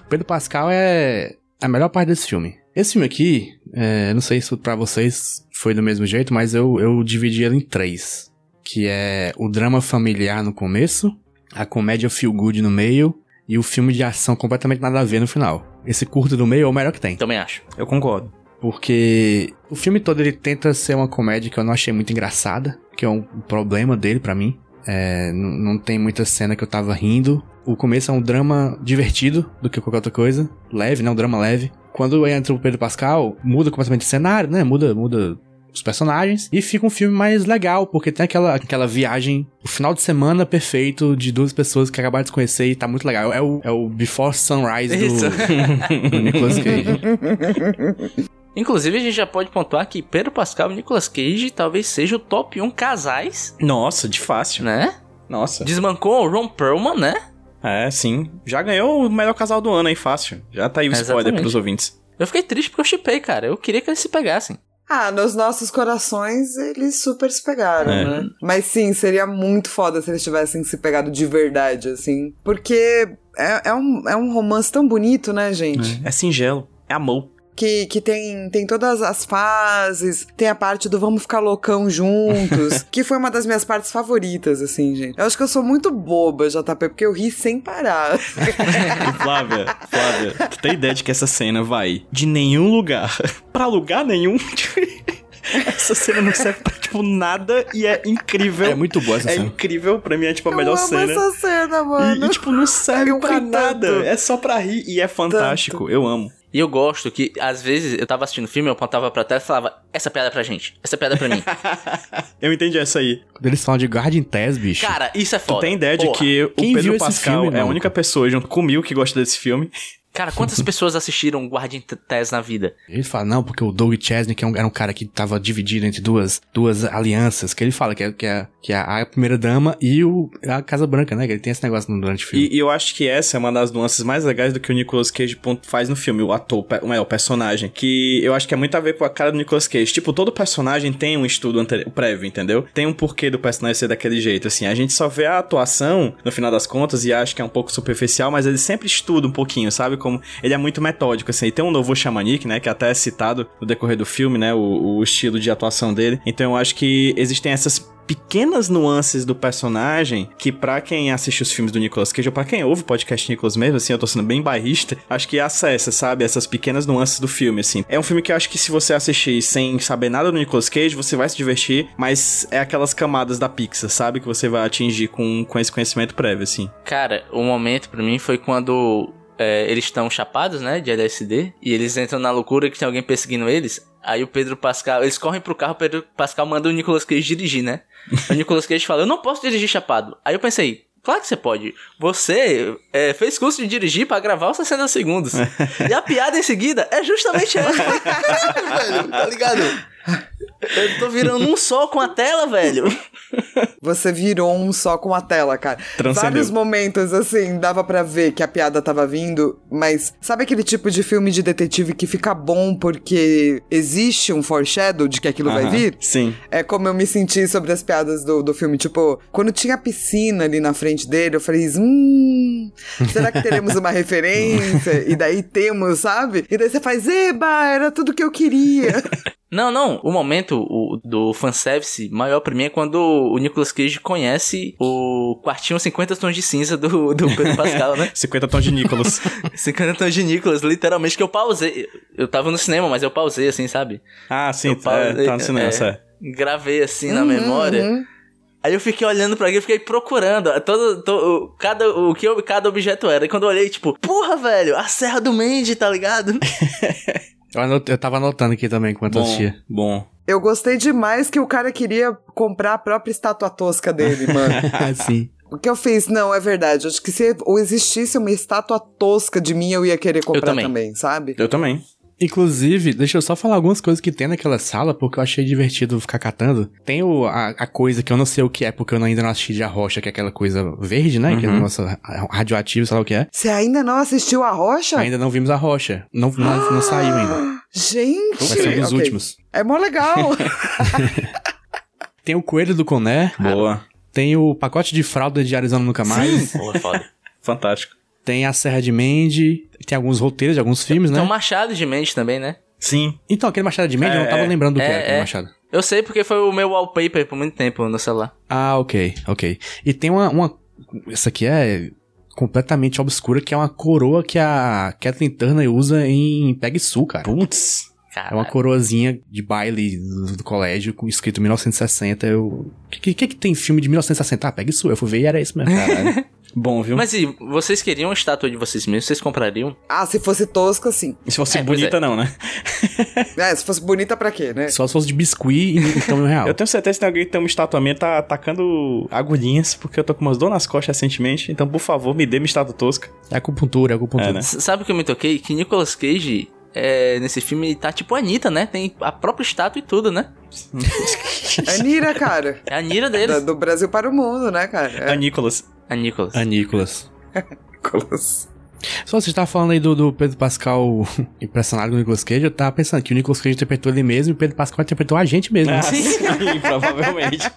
O Pedro Pascal é a melhor parte desse filme. Esse filme aqui, é, não sei se pra vocês foi do mesmo jeito, mas eu, eu dividi ele em três. Que é o drama familiar no começo, a comédia feel good no meio e o filme de ação completamente nada a ver no final. Esse curto do meio é o melhor que tem. Também acho. Eu concordo. Porque o filme todo ele tenta ser uma comédia que eu não achei muito engraçada, que é um problema dele pra mim. É, não tem muita cena que eu tava rindo. O começo é um drama divertido do que qualquer outra coisa. Leve, né? Um drama leve. Quando entra o Pedro Pascal, muda completamente o cenário, né? Muda, muda os personagens. E fica um filme mais legal, porque tem aquela, aquela viagem, o final de semana perfeito de duas pessoas que acabaram de se conhecer e tá muito legal. É o, é o Before Sunrise Isso. do, do Nicolas Cage. Inclusive, a gente já pode pontuar que Pedro Pascal e Nicolas Cage talvez seja o top 1 casais, Nossa, de fácil. né? Nossa. Desmancou o Ron Perlman, né? É, sim. Já ganhou o melhor casal do ano aí, fácil. Já tá aí o spoiler Exatamente. pros ouvintes. Eu fiquei triste porque eu chipei, cara. Eu queria que eles se pegassem. Ah, nos nossos corações eles super se pegaram, É. né? Mas sim, seria muito foda se eles tivessem se pegado de verdade, assim. Porque é, é, um, é um romance tão bonito, né, gente? É singelo. É amor. Que, que tem, tem todas as fases, tem a parte do vamos ficar loucão juntos, que foi uma das minhas partes favoritas, assim, gente. Eu acho que eu sou muito boba, JP, porque eu ri sem parar. E Flávia, Flávia, tu tem ideia de que essa cena vai de nenhum lugar pra lugar nenhum? essa cena não serve pra, tipo, nada e é incrível. É muito boa essa É cena. incrível, pra mim é, tipo, a eu melhor amo cena. essa cena, E, mano. e, tipo, não serve Eu pra nada. tanto. É só pra rir e é fantástico. Eu amo. E eu gosto que, às vezes, eu tava assistindo o filme, eu apontava pra tela e falava, essa piada é pra gente, essa piada é pra mim. Eu entendi essa aí. Quando eles falam de Guardian Tess, bicho. Cara, isso é Tu foda. tem ideia de Porra. que o Quem viu Pedro esse Pascal filme, é a única pessoa junto comigo que gosta desse filme? Cara, quantas pessoas assistiram Guardian Tess na vida? Ele fala, não, porque o Doug Chesney é um, era um cara que tava dividido entre duas, duas alianças, que ele fala que é, que é, que é a primeira dama e o, a Casa Branca, né? Que ele tem esse negócio durante o filme. E, e eu acho que essa é uma das nuances mais legais do que o Nicolas Cage faz no filme, o ator, o melhor, o personagem. Que eu acho que é muito a ver com a cara do Nicolas Cage. Tipo, todo personagem tem um estudo prévio, entendeu? Tem um porquê do personagem ser daquele jeito, assim. A gente só vê a atuação, no final das contas, e acha que é um pouco superficial, mas ele sempre estuda um pouquinho, sabe? Como ele é muito metódico, assim. E tem um novo Xamanique, né? Que até é citado no decorrer do filme, né? O, o estilo de atuação dele. Então eu acho que existem essas pequenas nuances do personagem que pra quem assiste os filmes do Nicolas Cage ou pra quem ouve o podcast Nicolas mesmo, assim, eu tô sendo bem bairrista, acho que acessa, sabe, essas pequenas nuances do filme, assim. É um filme que eu acho que se você assistir sem saber nada do Nicolas Cage, você vai se divertir, mas é aquelas camadas da Pixar, sabe, que você vai atingir com, com esse conhecimento prévio, assim. Cara, o momento pra mim foi quando é, eles estão chapados, né, de LSD, e eles entram na loucura que tem alguém perseguindo eles. Aí o Pedro Pascal, eles correm pro carro, o Pedro Pascal manda o Nicolas Cage dirigir, né? o Nicolas Cage fala, eu não posso dirigir chapado. Aí eu pensei, claro que você pode. Você é, fez curso de dirigir pra gravar os 60 segundos. e a piada em seguida é justamente essa. Caralho, velho, tá ligado? Eu tô virando um só com a tela, velho. você virou um só com a tela, cara. Transcendeu. Vários momentos, assim, dava pra ver que a piada tava vindo, mas sabe aquele tipo de filme de detetive que fica bom porque existe um foreshadow de que aquilo vai vir? Sim. É como eu me senti sobre as piadas do, do filme. Tipo, quando tinha a piscina ali na frente dele, eu falei, hum, será que teremos uma referência? e daí temos, sabe? E daí você faz, eba, era tudo que eu queria. Não, não. O momento o, do fanservice maior pra mim é quando o Nicolas Cage conhece o quartinho 50 tons de cinza do, do Pedro Pascal, né? 50 tons de Nicholas. 50 tons de Nicolas, literalmente, que eu pausei. Eu tava no cinema, mas eu pausei assim, sabe? ah, sim, Eu pausei, é, tá no cinema, é. certo. Gravei assim na Uhum, memória. uhum. Aí eu fiquei olhando pra aquilo, fiquei procurando todo, todo, cada, o que cada objeto era. E quando eu olhei, tipo, porra, velho, a Serra do Mandy, tá ligado? Eu, anot- eu tava anotando aqui também enquanto Bom, assistia. bom. Eu gostei demais que o cara queria comprar a própria estátua tosca dele, mano. Ah, sim. O que eu fiz? Não, é verdade. Acho que se ou existisse uma estátua tosca de mim, eu ia querer comprar também. também, sabe? Eu também. Inclusive, deixa eu só falar algumas coisas que tem naquela sala, porque eu achei divertido ficar catando. Tem o, a, a coisa que eu não sei o que é, porque eu ainda não assisti de a rocha, que é aquela coisa verde, né? Que é o nosso ra- radioativo, sei lá o que é. Você ainda não assistiu a Rocha? Ainda não vimos a rocha. Não, não, não saiu ainda. Gente! Vai ser um dos Ok. últimos. É mó legal. Tem o coelho do Coné. Boa. Tem o pacote de fralda de Arizona Nunca Mais. Porra, foda. Fantástico. Tem a Serra de Mandy. Tem alguns roteiros de alguns filmes, né? Tem o Machado de Mente também, né? Sim. Então, aquele Machado de Mandy, eu não É, tava lembrando do que é, era aquele é. Machado. Eu sei porque foi o meu wallpaper por muito tempo no celular. Ah, ok, ok. E tem uma, uma. Essa aqui é completamente obscura, que é uma coroa que a Kathleen Turner usa em Peg Sul, cara. Putz. Cara, É uma coroazinha de baile do, do colégio, com escrito 1960. Eu. O que, que, que tem filme de 1960? Ah, Peg Sul. Eu fui ver e era isso mesmo. Caralho. Bom, viu? Mas e vocês queriam a estátua de vocês mesmos? Vocês comprariam? ah, se fosse tosca, sim. E se fosse É, bonita, não, né? É, se fosse bonita pra quê, né? Só se fosse de biscuit e tamanho real. Eu tenho certeza que tem alguém que tem uma estátua minha tá atacando agulhinhas, porque eu tô com umas dor nas costas recentemente. Então, por favor, me dê minha estátua tosca. É acupuntura, é acupuntura. É, né? Sabe o que eu me toquei? Que Nicolas Cage, é, nesse filme, tá tipo a Anitta, né? Tem a própria estátua e tudo, né? É Nira, cara. É a Nira deles. do Brasil para o mundo, né, cara? A É. Nicholas. A Nicolas. A Nicolas. Nicolas. Só você tava falando aí do, do Pedro Pascal impressionado com o Nicolas Cage, eu tava pensando que o Nicolas Cage interpretou ele mesmo e o Pedro Pascal interpretou a gente mesmo. né? Ah, sim, provavelmente.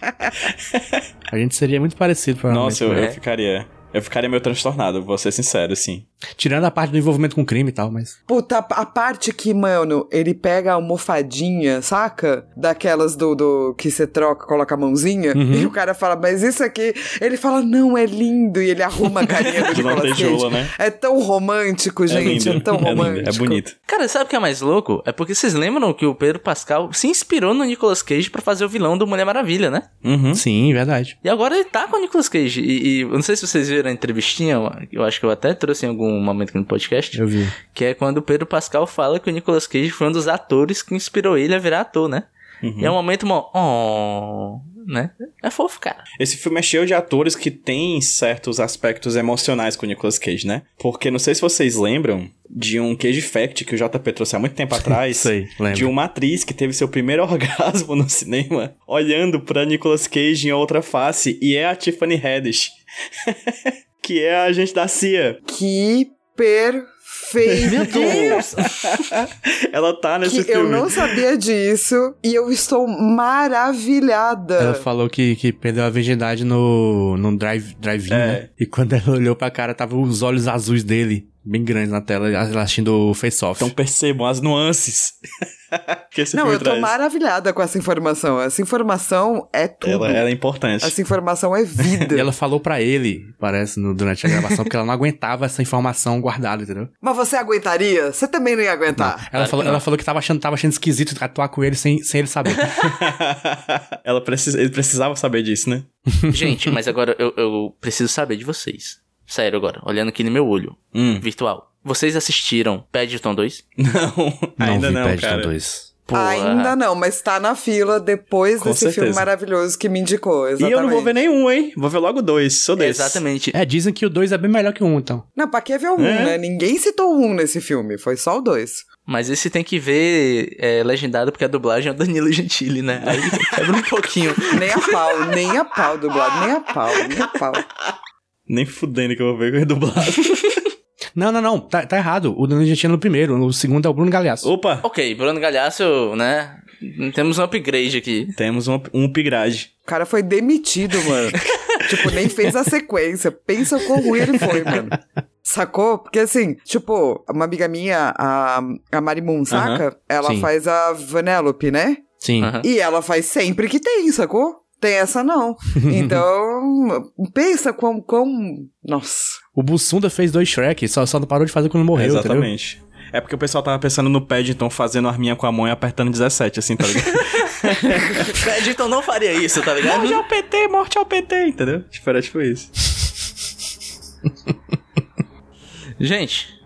A gente seria muito parecido, provavelmente. Nossa, eu, eu É. ficaria. Eu ficaria meio transtornado, vou ser sincero, assim. Tirando a parte do envolvimento com crime e tal, mas. Puta, a parte que, mano, ele pega a almofadinha, saca? Daquelas do, do que você troca, coloca a mãozinha. Uhum. E o cara fala, mas isso aqui. Ele fala, não, é lindo. E ele arruma a carinha do De Nicolas Cage. né? É tão romântico, gente. É, lindo, tão é lindo, romântico. é bonito. Cara, sabe o que é mais louco? É porque vocês lembram que o Pedro Pascal se inspirou no Nicolas Cage pra fazer o vilão do Mulher Maravilha, né? Uhum. Sim, verdade. E agora ele tá com o Nicolas Cage. E, e eu não sei se vocês viram a entrevistinha, eu acho que eu até trouxe em algum momento aqui no podcast. Eu vi. Que é quando o Pedro Pascal fala que o Nicolas Cage foi um dos atores que inspirou ele a virar ator, né? E é um momento, mó, oh, né? É fofo, cara. Esse filme é cheio de atores que têm certos aspectos emocionais com o Nicolas Cage, né? Porque não sei se vocês lembram de um Cage Fact que o JP trouxe há muito tempo atrás. Sei, lembro. De uma atriz que teve seu primeiro orgasmo no cinema olhando pra Nicolas Cage em outra face e é a Tiffany Haddish. que é a agente da CIA. Que perfeito. Meu Deus! Ela tá nesse Que eu filme. não sabia disso e eu estou maravilhada. Ela falou que, que perdeu a virgindade no, no drive, drive-in, É. né? E quando ela olhou pra cara, tava os olhos azuis dele, bem grandes na tela, ela assistindo o Face Off. Então percebam as nuances. que esse Não, filme eu tô traz. maravilhada com essa informação. Essa informação é tudo. Ela, ela é importante. Essa informação é vida. E ela falou pra ele, parece, no- durante a gravação, porque ela não aguentava essa informação guardada, entendeu? Mas você aguentaria? Você também não ia aguentar. Ela, falou, ela falou que tava achando, tava achando esquisito atuar com ele sem, sem ele saber. ela precis... Ele precisava saber disso, né? Gente, mas agora eu, eu preciso saber de vocês. Sério agora, olhando aqui no meu olho, Hum. virtual. Vocês assistiram Paddington 2? Não, ainda vi não, Paddington cara. 2. Porra. Ainda não, mas tá na fila depois Com desse certeza. filme maravilhoso que me indicou. E Exatamente. eu não vou ver nenhum, hein? Vou ver logo dois. Sou desse. Exatamente. É, dizem que o 2 é bem melhor que o 1, um, então. Não, pra que ver o um, É. né? Ninguém citou o um nesse filme, foi só o dois. Mas esse tem que ver é, legendado, porque a dublagem é o Danilo Gentili, né? Aí quebra um pouquinho. Nem a pau, nem a pau dublado, nem a pau, nem a pau. Nem fudendo que eu vou ver dublado. Não, não, não. Tá, tá errado. O Danilo Gentili é no primeiro. O segundo é o Bruno Galhaço. Opa! Ok, Bruno Galhaço, né? Temos um upgrade aqui. Temos um, um upgrade. O cara foi demitido, mano. tipo, nem fez a sequência. Pensa o quão ruim ele foi, mano. Sacou? Porque assim, tipo, uma amiga minha, a, a Mari Moon, saca? Ela Sim. faz a Vanellope, né? Sim. Aham. E ela faz sempre que tem, sacou? Tem essa não. Então, pensa quão, quão... Nossa. O Bussunda fez dois Shrek, só, só não parou de fazer quando morreu, entendeu? Exatamente. É porque o pessoal tava pensando no pad, então fazendo arminha com a mão e apertando 17, assim, tá ligado? Paddington não faria isso, tá ligado? morte ao PT, morte ao PT, entendeu? Tipo, era tipo isso. Gente,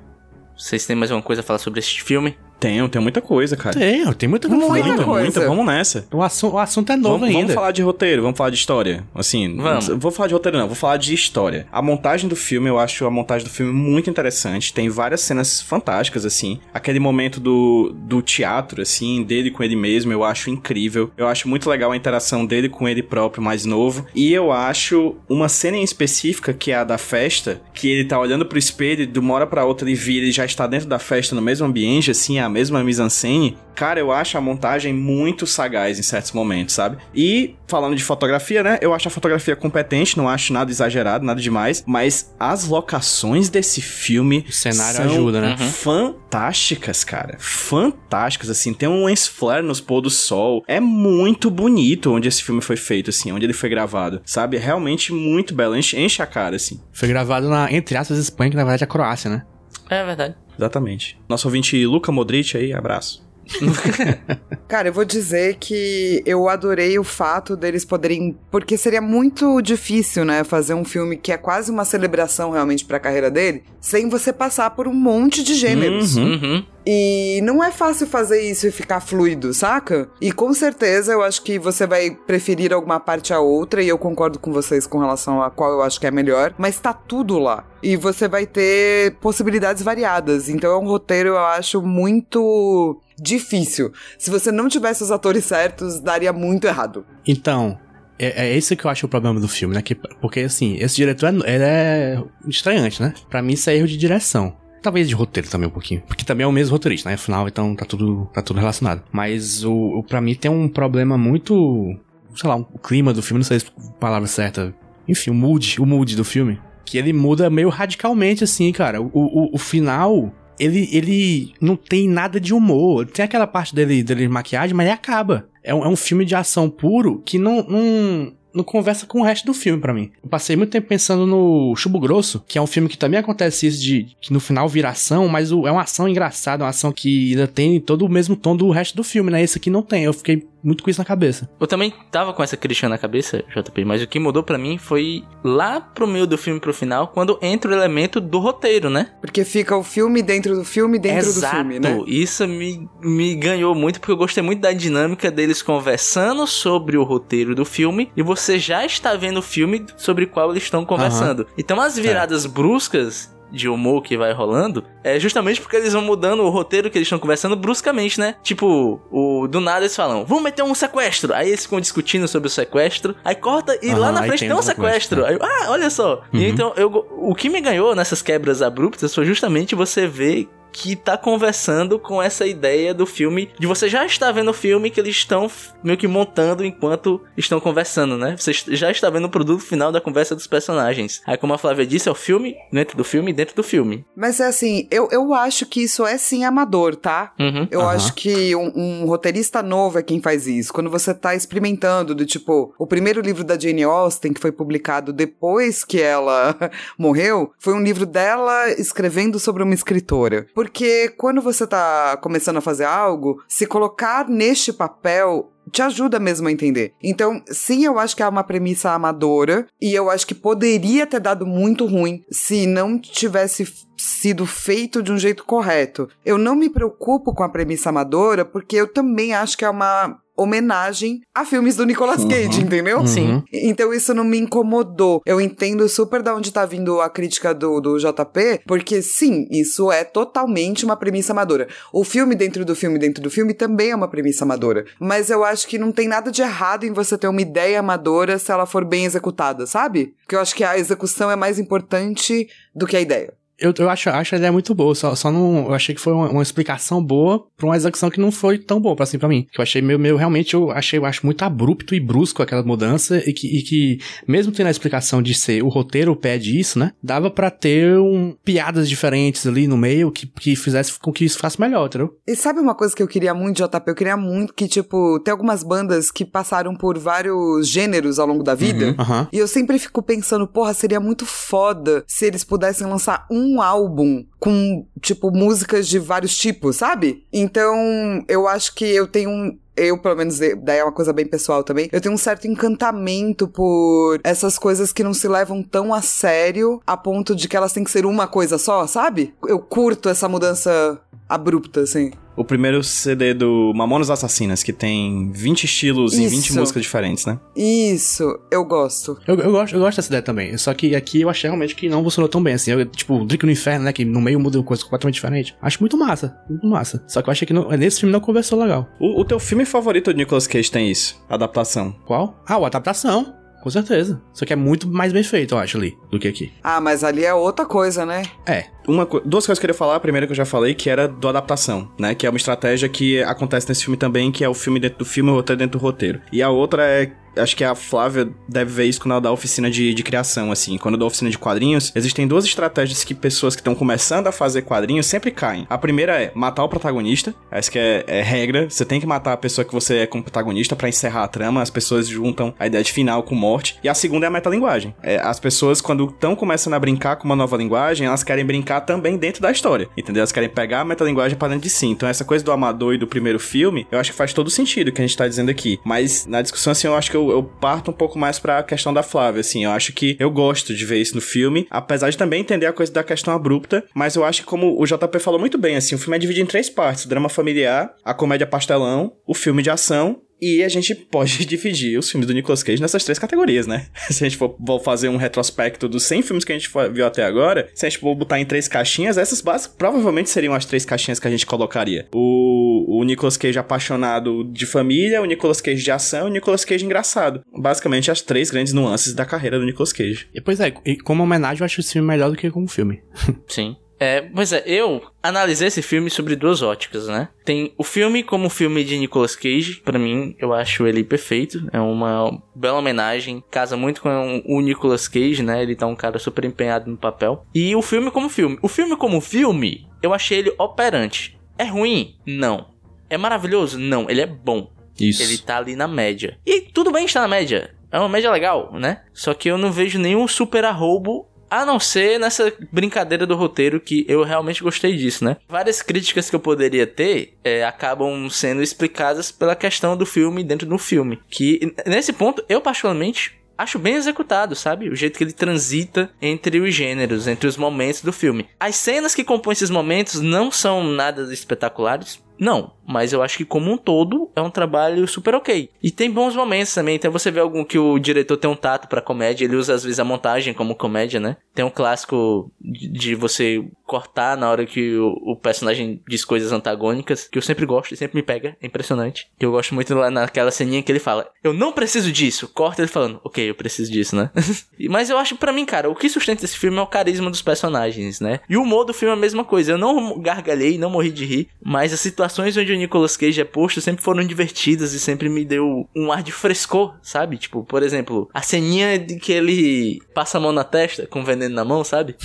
vocês têm mais alguma coisa a falar sobre esse filme? Tenho, tem muita coisa, cara. Tem, tem muita coisa. Muita falando. coisa. muita. Vamos nessa. O assunto, o assunto é novo vamos, ainda. vamos falar de roteiro, vamos falar de história. Assim, Vamos. não vou falar de roteiro não, vou falar de história. A montagem do filme, eu acho a montagem do filme muito interessante. Tem várias cenas fantásticas, assim. Aquele momento do, do teatro, assim, dele com ele mesmo, eu acho incrível. Eu acho muito legal a interação dele com ele próprio, mais novo. E eu acho uma cena em específica, que é a da festa, que ele tá olhando pro espelho e de uma hora pra outra ele vira, ele já está dentro da festa, no mesmo ambiente, assim, a mesma mise-en-scène. Cara, eu acho a montagem muito sagaz em certos momentos, sabe? E falando de fotografia, né? Eu acho a fotografia competente, não acho nada exagerado, nada demais, mas as locações desse filme O cenário são ajuda, né? Fantásticas, cara. Fantásticas, assim. Tem um lens flare nos pôr do sol. É muito bonito onde esse filme foi feito, assim, onde ele foi gravado, sabe? É realmente muito belo. Enche, enche a cara, assim. Foi gravado na, entre aspas, Espanha, que na verdade é a Croácia, né? É verdade. Exatamente. Nosso ouvinte Luca Modric aí, abraço. Cara, eu vou dizer que eu adorei o fato deles poderem. Porque seria muito difícil, né? Fazer um filme que é quase uma celebração realmente pra carreira dele, sem você passar por um monte de gêneros. Uhum. Uhum. E não é fácil fazer isso e ficar fluido, saca? E com certeza eu acho que você vai preferir alguma parte a outra, e eu concordo com vocês com relação a qual eu acho que é melhor, mas tá tudo lá. E você vai ter possibilidades variadas. Então é um roteiro, eu acho, muito difícil. Se você não tivesse os atores certos, daria muito errado. Então, é, é esse que eu acho o problema do filme, né? Que, porque, assim, esse diretor é, ele é estranhante, né? Pra mim, isso é erro de direção. Talvez de roteiro também um pouquinho. Porque também é o mesmo roteirista, né? Afinal, então tá tudo, tá tudo relacionado. Mas o, o pra mim tem um problema muito. Sei lá, um- o clima do filme, não sei se a palavra certa. Enfim, o mood, o mood do filme. Que ele muda meio radicalmente, assim, cara. O, o, o final. Ele, ele não tem nada de humor. Tem aquela parte dele, dele de maquiagem, mas ele acaba. É um, é um filme de ação puro que não, não, não conversa com o resto do filme pra mim. Eu passei muito tempo pensando no Chubo Grosso, que é um filme que também acontece isso de que no final vira ação, mas o- é uma ação engraçada, uma ação que ainda tem todo o mesmo tom do resto do filme, né? Esse aqui não tem. Eu fiquei muito com isso na cabeça. Eu também tava com essa crítica na cabeça, JP, mas o que mudou pra mim foi lá pro meio do filme pro final, quando entra o elemento do roteiro, né? Porque fica o filme dentro do filme dentro Exato. do filme, né? Isso me, me ganhou muito, porque eu gostei muito da dinâmica deles conversando sobre o roteiro do filme e você já está vendo o filme sobre o qual eles estão conversando. Então as viradas bruscas de humor que vai rolando é justamente porque eles vão mudando o roteiro que eles estão conversando bruscamente, né? Tipo, o do nada eles falam, vamos meter um sequestro. Aí eles ficam discutindo sobre o sequestro. Aí corta e lá na frente tem tem um sequestro, sequestro. Aí, ah, olha só. E Uhum. então eu, o que me ganhou nessas quebras abruptas foi justamente você ver que tá conversando com essa ideia do filme, de você já está vendo o filme que eles estão meio que montando enquanto estão conversando, né? Você já está vendo o produto final da conversa dos personagens. Aí, como a Flávia disse, é o filme dentro do filme dentro do filme. Mas é assim, eu, eu acho que isso é sim amador, tá? Uhum. Eu Aham. acho que um, um roteirista novo é quem faz isso. Quando você tá experimentando, do tipo, o primeiro livro da Jane Austen, que foi publicado depois que ela morreu, foi um livro dela escrevendo sobre uma escritora. Porque quando você tá começando a fazer algo, se colocar neste papel te ajuda mesmo a entender. Então, sim, eu acho que é uma premissa amadora e eu acho que poderia ter dado muito ruim se não tivesse sido feito de um jeito correto. Eu não me preocupo com a premissa amadora, porque eu também acho que é uma homenagem a filmes do Nicolas Cage, entendeu? Sim. Então isso não me incomodou. Eu entendo super da onde tá vindo a crítica do, do JP, porque sim, isso é totalmente uma premissa amadora. O filme dentro do filme dentro do filme também é uma premissa amadora. Mas eu acho que não tem nada de errado em você ter uma ideia amadora se ela for bem executada, sabe? Porque eu acho que a execução é mais importante do que a ideia. Eu, eu acho, acho a ideia muito boa, só, só não. Eu achei que foi uma, uma explicação boa pra uma execução que não foi tão boa pra, assim, pra mim. Que eu achei meio, meio realmente, eu achei, eu acho muito abrupto e brusco aquela mudança, e que, e que, mesmo tendo a explicação de ser o roteiro pede isso, né? Dava pra ter um, piadas diferentes ali no meio que, que fizesse com que isso ficasse melhor, entendeu? E sabe uma coisa que eu queria muito, JP? Eu queria muito que, tipo, tem algumas bandas que passaram por vários gêneros ao longo da vida. Aham. E eu sempre fico pensando, porra, seria muito foda se eles pudessem lançar um álbum com, tipo, músicas de vários tipos, sabe? Então, eu acho que eu tenho um. Eu, pelo menos, daí é uma coisa bem pessoal também. Eu tenho um certo encantamento por essas coisas que não se levam tão a sério a ponto de que elas têm que ser uma coisa só, sabe? Eu curto essa mudança abrupta, assim. O primeiro CD do Mamonas Assassinas, que tem 20 estilos e 20 Isso. músicas diferentes, né? Isso, eu gosto. Eu, eu, gosto, eu gosto dessa ideia também. Só que aqui eu achei realmente que não funcionou tão bem assim. Eu, tipo, o Drink no Inferno, né? Que no meio muda uma coisa completamente diferente. Acho muito massa. Muito massa. Só que eu achei que não- nesse filme não conversou legal. O, o teu filme favorito do Nicolas Cage tem isso? Adaptação. Qual? Ah, o Adaptação. Com certeza. Só que é muito mais bem feito, eu acho, ali, do que aqui. Ah, mas ali é outra coisa, né? É. Uma, duas coisas que eu queria falar. A primeira que eu já falei, que era do adaptação, né? Que é uma estratégia que acontece nesse filme também, que é o filme dentro do filme o roteiro dentro do roteiro. E a outra é. Acho que a Flávia deve ver isso quando ela dá oficina de, de criação, assim. Quando eu dou oficina de quadrinhos, existem duas estratégias que pessoas que estão começando a fazer quadrinhos sempre caem. A primeira é matar o protagonista. Essa que é, é regra. Você tem que matar a pessoa que você é como protagonista pra encerrar a trama. As pessoas juntam a ideia de final com morte. E a segunda é a metalinguagem. É, as pessoas, quando estão começando a brincar com uma nova linguagem, elas querem brincar também dentro da história. Entendeu? Elas querem pegar a metalinguagem pra dentro de si. Então, essa coisa do amador e do primeiro filme, eu acho que faz todo sentido o que a gente tá dizendo aqui. Mas na discussão, assim, eu acho que eu, eu parto um pouco mais pra questão da Flávia, assim. Eu acho que eu gosto de ver isso no filme, apesar de também entender a coisa da questão abrupta. Mas eu acho que, como o JP falou muito bem, assim, o filme é dividido em três partes: o drama familiar, a comédia pastelão, o filme de ação e a gente pode dividir os filmes do Nicolas Cage nessas três categorias, né? Se a gente for, for fazer um retrospecto dos 100 filmes que a gente viu até agora, se a gente for botar em três caixinhas, essas básicas provavelmente seriam as três caixinhas que a gente colocaria. O, o Nicolas Cage apaixonado de família, o Nicolas Cage de ação e o Nicolas Cage engraçado. Basicamente as três grandes nuances da carreira do Nicolas Cage. E, pois é, e como homenagem eu acho esse filme melhor do que como filme. Sim. É, pois é, eu analisei esse filme sobre duas óticas, né? Tem o filme como filme de Nicolas Cage, pra mim, eu acho ele perfeito. É uma bela homenagem, casa muito com o Nicolas Cage, né? Ele tá um cara super empenhado no papel. E o filme como filme. O filme como filme, eu achei ele operante. É ruim? Não. É maravilhoso? Não, ele é bom. Isso. Ele tá ali na média. E tudo bem estar na média. É uma média legal, né? Só que eu não vejo nenhum super arrobo. A não ser nessa brincadeira do roteiro que eu realmente gostei disso, né? Várias críticas que eu poderia ter é, acabam sendo explicadas pela questão do filme dentro do filme. Que nesse ponto, eu particularmente acho bem executado, sabe? O jeito que ele transita entre os gêneros, entre os momentos do filme. As cenas que compõem esses momentos não são nada espetaculares. Não, mas eu acho que como um todo é um trabalho super ok. E tem bons momentos também. Então você vê algum que o diretor tem um tato pra comédia, ele usa às vezes a montagem como comédia, né? Tem um clássico de você cortar na hora que o, personagem diz coisas antagônicas, que eu sempre gosto e sempre me pega, é impressionante. Que eu gosto muito lá naquela ceninha que ele fala: "Eu não preciso disso". Corta ele falando: "OK, eu preciso disso", né? Mas eu acho pra mim, cara, o que sustenta esse filme é o carisma dos personagens, né? E o humor do filme é a mesma coisa. Eu não gargalhei, não morri de rir, mas as situações onde o Nicolas Cage é posto sempre foram divertidas e sempre me deu um ar de frescor, sabe? Tipo, por exemplo, a ceninha de que ele passa a mão na testa com veneno na mão, sabe?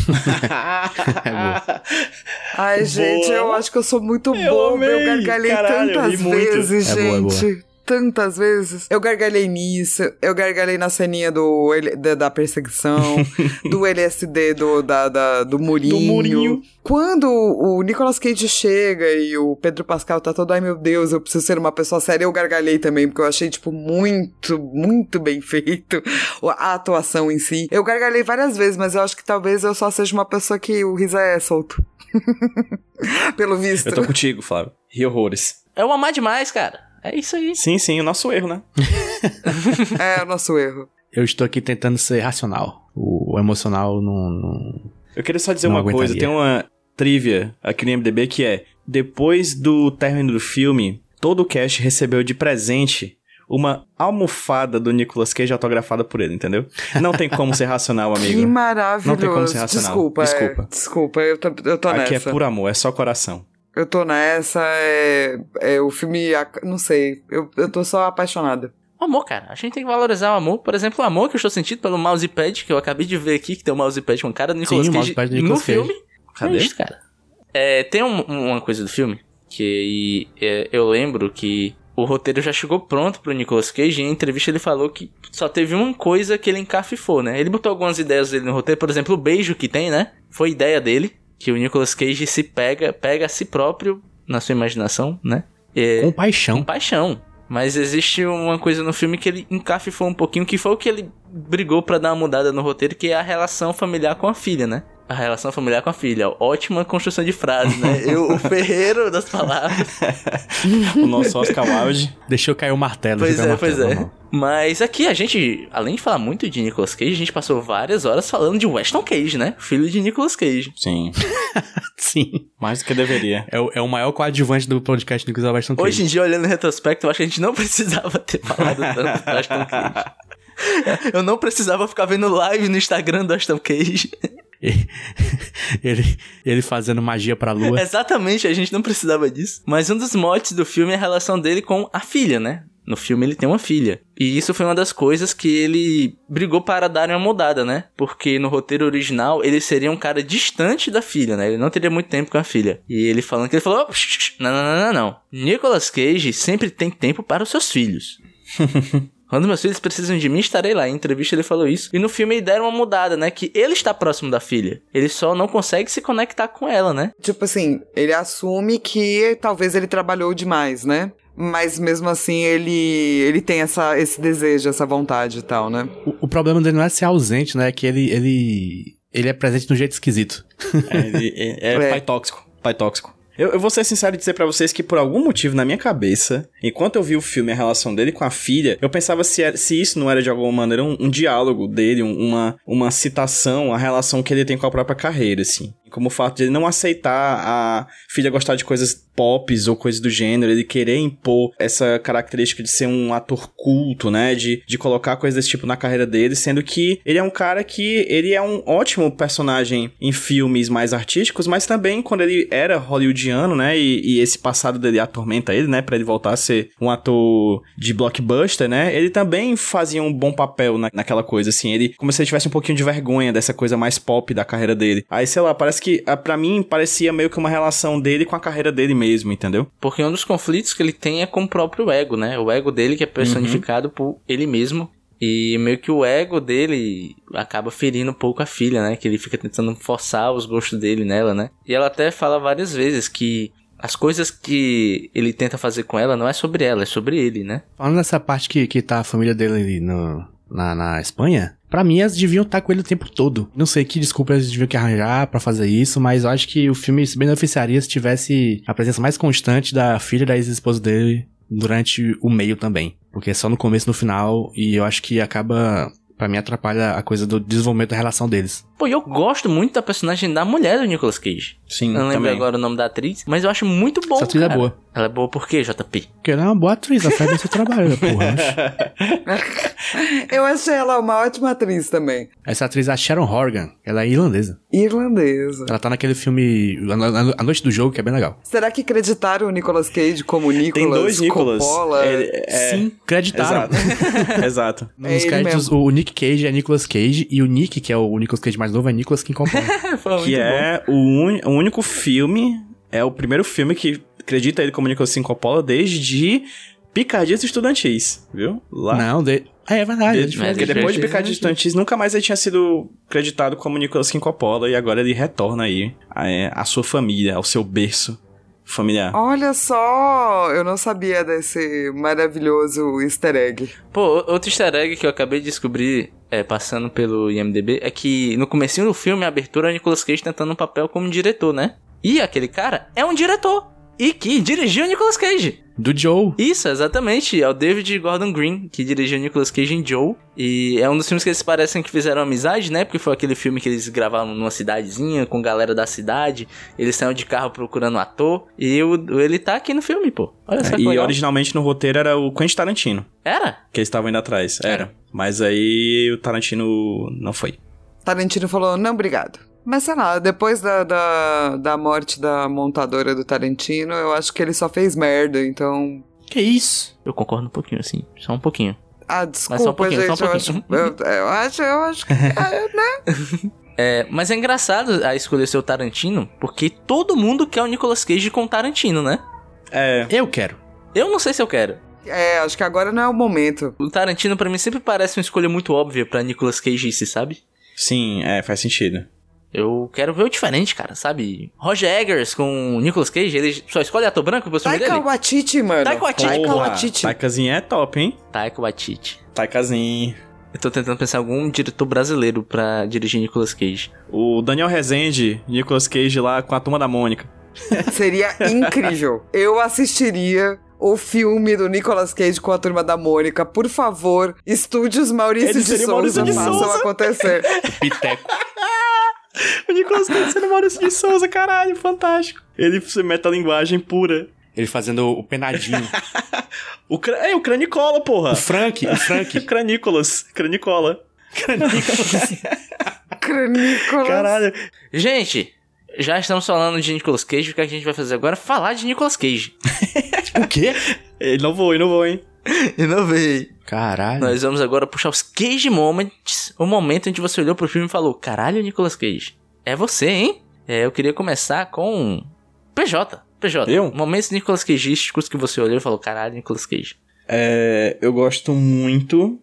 É boa. Ai, gente, eu acho que eu sou muito Eu. Eu amei. gargalhei Caralho, eu tantas ri muito. vezes, É boa, é boa. Tantas vezes. Eu gargalhei nisso, eu gargalhei na ceninha do, da, da perseguição, do LSD do, da, da- do Murinho. Do Murinho. Quando o Nicolas Cage chega e o Pedro Pascal tá todo, ai meu Deus, eu preciso ser uma pessoa séria, eu gargalhei também, porque eu achei, tipo, muito, muito bem feito a atuação em si. Eu gargalhei várias vezes, mas eu acho que talvez eu só seja uma pessoa que o riso é solto. Pelo visto. Eu tô contigo, Flávio. Ri horrores. É o amar demais, cara. É isso aí. Sim, sim, o nosso erro, né? É o nosso erro. Eu estou aqui tentando ser racional. O, emocional não, não- Eu queria só dizer Não uma coisa. Tem uma trivia aqui no MDB que é: depois do término do filme, todo o cast recebeu de presente uma almofada do Nicolas Cage autografada por ele, entendeu? Não tem como ser racional, Que amigo. maravilhoso. Não tem como ser racional. Desculpa, Desculpa. É, desculpa, eu tô, eu tô Aqui nessa. é por amor, é só coração. Eu tô nessa, é, é o filme, não sei, eu, eu tô só apaixonada. O amor, cara. A gente tem que valorizar o amor. Por exemplo, o amor que eu estou sentindo pelo mousepad, que eu acabei de ver aqui, que tem um mousepad com cara do Nicolas Sim, Cage mousepad do no Nicolas Cage. filme. Cadê? É isso, cara. É, tem um- uma coisa do filme que é, eu lembro que o roteiro já chegou pronto pro Nicolas Cage e em entrevista ele falou que só teve uma coisa que ele encafifou, né? Ele botou algumas ideias dele no roteiro, por exemplo, o beijo que tem, né? Foi ideia dele, que o Nicolas Cage se pega, pega a si próprio na sua imaginação, né? É, Com com paixão. paixão. Mas existe uma coisa no filme que ele encafifou um pouquinho, que foi o que ele brigou pra dar uma mudada no roteiro, que é a relação familiar com a filha, né? A relação familiar com a filha. Ótima construção de frase, né? Eu, o ferreiro das palavras. O nosso Oscar Wilde. Deixou cair o martelo. Pois cair é, o pois martelo, é. vamos lá. Mas aqui a gente, além de falar muito de Nicolas Cage, a gente passou várias horas falando de Weston Cage, né? Filho de Nicolas Cage. Sim, Sim. mais do que deveria. É o, é o maior coadjuvante do podcast Nicolas Weston Cage. Hoje em dia, olhando em retrospecto, eu acho que a gente não precisava ter falado tanto do Weston Cage. Eu não precisava ficar vendo live no Instagram do Weston Cage. ele, ele fazendo magia pra lua. Exatamente, a gente não precisava disso. Mas um dos motes do filme é a relação dele com a filha, né? No filme ele tem uma filha. E isso foi uma das coisas que ele brigou para dar uma mudada, né? Porque no roteiro original ele seria um cara distante da filha, né? Ele não teria muito tempo com a filha. E ele falando que ele falou: "Oh, não, não, não, não, não. Nicolas Cage sempre tem tempo para os seus filhos. Quando meus filhos precisam de mim, estarei lá. Em entrevista ele falou isso. E no filme ele deram uma mudada, né? Que ele está próximo da filha. Ele só não consegue se conectar com ela, né? Tipo assim, ele assume que talvez ele trabalhou demais, né? Mas mesmo assim ele ele tem essa, esse desejo, essa vontade e tal, né? O, o problema dele não é ser ausente, né? É que ele, ele, ele é presente de um jeito esquisito. É, ele- é, é É. pai tóxico. Pai tóxico. Eu, eu vou ser sincero e dizer pra vocês que por algum motivo na minha cabeça, enquanto eu vi o filme, a relação dele com a filha, eu pensava se, era- se isso não era de alguma maneira um, um diálogo dele, um- uma, uma citação, a relação que ele tem com a própria carreira, assim. Como o fato de ele não aceitar a filha gostar de coisas pops ou coisas do gênero, ele querer impor essa característica de ser um ator culto, né? De, de colocar coisas desse tipo na carreira dele, sendo que ele é um cara que ele é um ótimo personagem em filmes mais artísticos, mas também quando ele era hollywoodiano, né? E, e esse passado dele atormenta ele, né? Pra ele voltar a ser um ator de blockbuster, né? Ele também fazia um bom papel na, naquela coisa, assim. Ele, como se ele tivesse um pouquinho de vergonha dessa coisa mais pop da carreira dele. Aí, sei lá, parece que, ah, pra mim, parecia meio que uma relação dele com a carreira dele mesmo, entendeu? Porque um dos conflitos que ele tem é com o próprio ego, né? O ego dele que é personificado por ele mesmo. E meio que o ego dele acaba ferindo um pouco a filha, né? Que ele fica tentando forçar os gostos dele nela, né? E ela até fala várias vezes que as coisas que ele tenta fazer com ela não é sobre ela, é sobre ele, né? Falando nessa parte que, que tá a família dele ali no, na, na Espanha, pra mim elas deviam estar com ele o tempo todo. Não sei que desculpa eles deviam que arranjar pra fazer isso, mas eu acho que o filme se beneficiaria se tivesse a presença mais constante da filha da ex-esposa dele durante o meio também. Porque é só no começo e no final, e eu acho que acaba, pra mim, atrapalha a coisa do desenvolvimento da relação deles. Pô, e eu gosto muito da personagem da mulher do Nicolas Cage. Sim, Eu não lembro também. agora o nome da atriz, mas eu acho muito bom. Essa atriz é cara. boa. Ela é boa por quê, JP? Porque ela é uma boa atriz, ela faz bem seu trabalho, porra. acho. Eu achei ela uma ótima atriz também. Essa atriz é a Sharon Horgan, ela é irlandesa. Irlandesa. Ela tá naquele filme A No- A Noite do Jogo, que é bem legal. Será que acreditaram o Nicolas Cage como Nicolas Tem dois Nicolas. Coppola? É- é- Sim, creditaram. Exato. Exato. Nos É ele créditos, mesmo. o Nick Cage é Nicolas Cage e o Nick, que é o Nicolas Cage mais novo, é Nicolas King muito Que é o, uni- o único filme, é o primeiro filme que acredita ele como Nicolas Coppola desde Picadinhas Estudantis, viu? Lá. Não, de... ah, é verdade. De- ele fez- porque depois de Picadinhas Estudantis, nunca mais ele tinha sido creditado como Nicolas King Coppola e agora ele retorna aí a, a sua família, ao seu berço familiar. Olha só, eu não sabia desse maravilhoso easter egg. Pô, outro easter egg que eu acabei de descobrir, é, passando pelo IMDB, é que no comecinho do filme, a abertura é o Nicolas Cage tentando um papel como diretor, né? E aquele cara é um diretor. E que dirigiu o Nicolas Cage. Do Joe. Isso, exatamente. É o David Gordon Green, que dirigiu Nicolas Cage em Joe. E é um dos filmes que eles parecem que fizeram amizade, né? Porque foi aquele filme que eles gravaram numa cidadezinha, com galera da cidade. Eles saíram de carro procurando um ator. E o, ele tá aqui no filme, pô. Olha só que e legal. originalmente no roteiro era o Quentin Tarantino, Era? que eles estavam indo atrás. Era. Mas aí o Tarantino não foi. Tarantino falou, não, obrigado. Mas sei lá, depois da, da, da morte da montadora do Tarantino, eu acho que ele só fez merda, então. Que isso? Eu concordo um pouquinho, assim. Só um pouquinho. Ah, só um desculpa, pouquinho, gente. só um eu, acho, eu, eu acho, eu acho que. é, né? É, mas é engraçado a escolher seu Tarantino, porque todo mundo quer o Nicolas Cage com o Tarantino, né? É. Eu quero. Eu não sei se eu quero. É, acho que agora não é o momento. O Tarantino, pra mim, sempre parece uma escolha muito óbvia pra Nicolas Cage, sabe? Sim, é, faz sentido. Eu quero ver o diferente, cara, sabe? Roger Eggers com Nicolas Cage, ele só escolhe ator branco pro filme Taika dele? Waititi, mano. Taika Waititi. Taika Waititi. Taikazinho é top, hein? Taika Waititi. Taikazinho. Eu tô tentando pensar em algum diretor brasileiro pra dirigir Nicolas Cage. O Daniel Rezende, Nicolas Cage lá com a turma da Mônica. Seria incrível. Eu assistiria o filme do Nicolas Cage com a turma da Mônica. Por favor, estúdios Maurício Ele de Souza Maurício de façam Souza. acontecer. Piteco. O Nicolas Cage sendo Maurício de Souza, caralho, fantástico. Ele se mete a linguagem pura. Ele fazendo o penadinho. O, cra... é, o Cranicola, porra. o Frank, o Frank. Cranicolas. Cranicola. Nicolas. Caralho. Gente, já estamos falando de Nicolas Cage, o que a gente vai fazer agora? Falar de Nicolas Cage. o quê? Ele não ele não voou, hein? Inovei. Caralho. Nós vamos agora puxar os Cage Moments, o momento em que você olhou pro filme e falou, caralho, Nicolas Cage, é você, hein? É, eu queria começar com PJ. PJ, Eu? momentos Nicolas Cageísticos que você olhou e falou, caralho, Nicolas Cage. É, eu gosto muito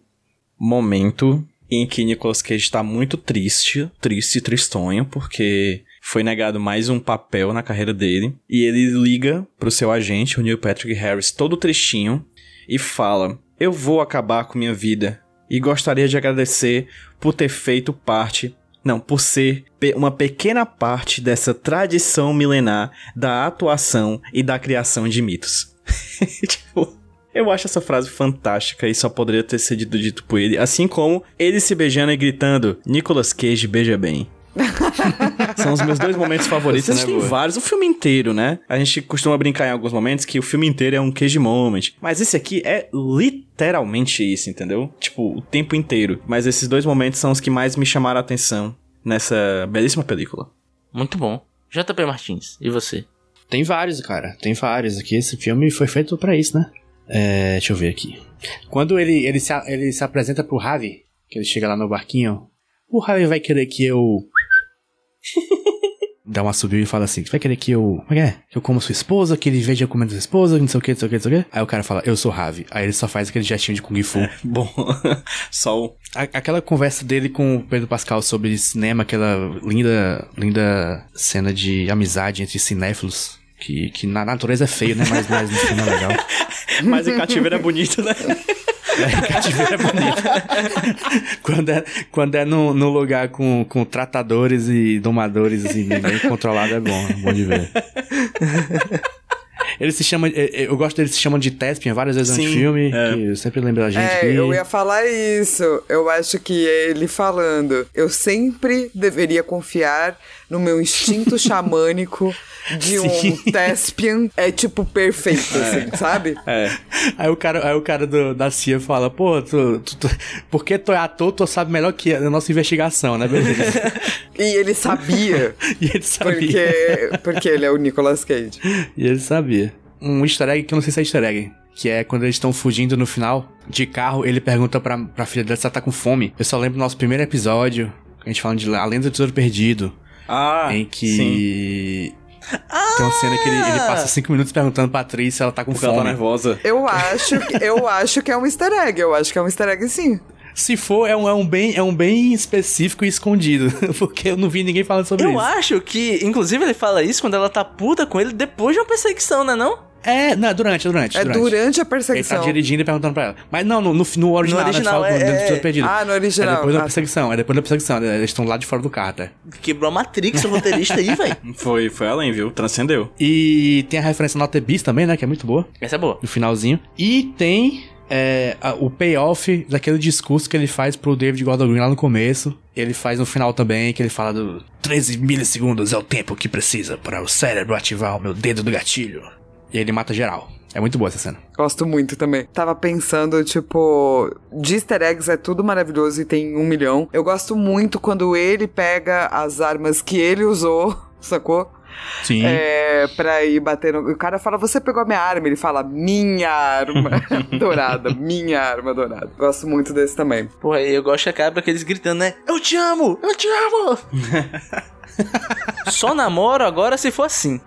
momento em que Nicolas Cage tá muito triste, triste, tristonho, porque foi negado mais um papel na carreira dele. E ele liga pro seu agente, o Neil Patrick Harris, todo tristinho, e fala: Eu vou acabar com minha vida. E gostaria de agradecer por ter feito parte. Não, por ser uma pequena parte dessa tradição milenar da atuação e da criação de mitos. tipo, eu acho essa frase fantástica e só poderia ter sido dito por ele, assim como ele se beijando e gritando: Nicolas Cage beija bem. São os meus dois momentos favoritos. É Existem boa. vários, o filme inteiro, né? A gente costuma brincar em alguns momentos que o filme inteiro é um Cage Moment. Mas esse aqui é literalmente isso, entendeu? Tipo, o tempo inteiro. Mas esses dois momentos são os que mais me chamaram a atenção nessa belíssima película. Muito bom. JP Martins, e você? Tem vários, cara. Tem vários aqui. Esse filme foi feito pra isso, né? É, deixa eu ver aqui. Quando ele, ele, se, ele se apresenta pro Ravi, que ele chega lá no barquinho, o Ravi vai querer que eu. Dá uma subida e fala assim: vai querer que eu. Como é que é? Que eu como sua esposa, que ele veja comendo sua esposa, não sei o que, não sei o que, não sei o que. Aí o cara fala: eu sou Ravi. Aí ele só faz aquele gestinho de Kung Fu. Bom, só o. Aquela conversa dele com o Pedro Pascal sobre cinema, aquela linda, linda cena de amizade entre cinéfilos. Que, que na natureza é feio, né? Mas, mas no filme é legal. Mas em cativeiro é bonito, né? É, cativeiro é bonito. quando é, quando é no, no lugar com, com tratadores e domadores assim, bem controlado é bom, é bom de ver. Ele se chama. eh, eh, Eu gosto dele se chamam de Tespian várias vezes no Sim, filme. é. Que sempre lembra da gente É, que. eu ia falar isso. Eu acho que ele falando. Eu sempre deveria confiar no meu instinto xamânico de um Sim. Thespian. É tipo perfeito, assim, sabe? É. Aí o cara, aí o cara do- da CIA fala, pô, tu, tu, tu, porque tu é ator, tu sabe melhor que a nossa investigação, né, beleza? E ele sabia. e ele sabia. Porque, porque ele é o Nicolas Cage. E ele sabia. Um easter egg que eu não sei se é easter egg. Que é quando eles estão fugindo no final de carro, ele pergunta pra, pra filha dela se ela tá com fome. Eu só lembro do nosso primeiro episódio, a gente falando de A Lenda do Tesouro Perdido, Ah, em sim. que Tem uma cena que ele, ele passa cinco minutos perguntando pra atriz se ela tá com Porque ela tá fome. nervosa. Eu acho, que- eu acho que é um easter egg. Eu acho que é um easter egg sim. Se for, é um, é, um bem, é um bem específico e escondido. Porque eu não vi ninguém falando sobre Eu isso. acho que, inclusive, ele fala isso quando ela tá puta com ele depois de uma perseguição, né não? É, não, durante, durante. É durante a Ele tá perseguição. dirigindo e perguntando pra ela. Mas não, no, no, no original, No né, original, fala, é- é- episódio perdido. Ah, no original. É depois da perseguição, é depois da perseguição. Eles estão lá de fora do carro, até. Quebrou a Matrix, o roteirista aí, velho. Foi, foi além, viu? Transcendeu. E tem a referência no The Beast também, né? Que é muito boa. Essa é boa. No finalzinho. E tem é, a- o payoff daquele discurso que ele faz pro David Gordon Green lá no começo. Ele faz no final também, que ele fala do 13 milissegundos é o tempo que precisa para o cérebro ativar o meu dedo do gatilho. E ele mata geral. É muito boa essa cena. Gosto muito também. Tava pensando, tipo, de easter eggs é tudo maravilhoso e tem um milhão. Eu gosto muito quando ele pega as armas que ele usou, sacou? Sim. É, pra ir bater no... O cara fala, você pegou a minha arma. Ele fala, minha arma dourada, minha arma dourada. Gosto muito desse também. Porra, eu gosto que acaba aqueles gritando, né? Eu te amo! Eu te amo! Só namoro agora se for assim.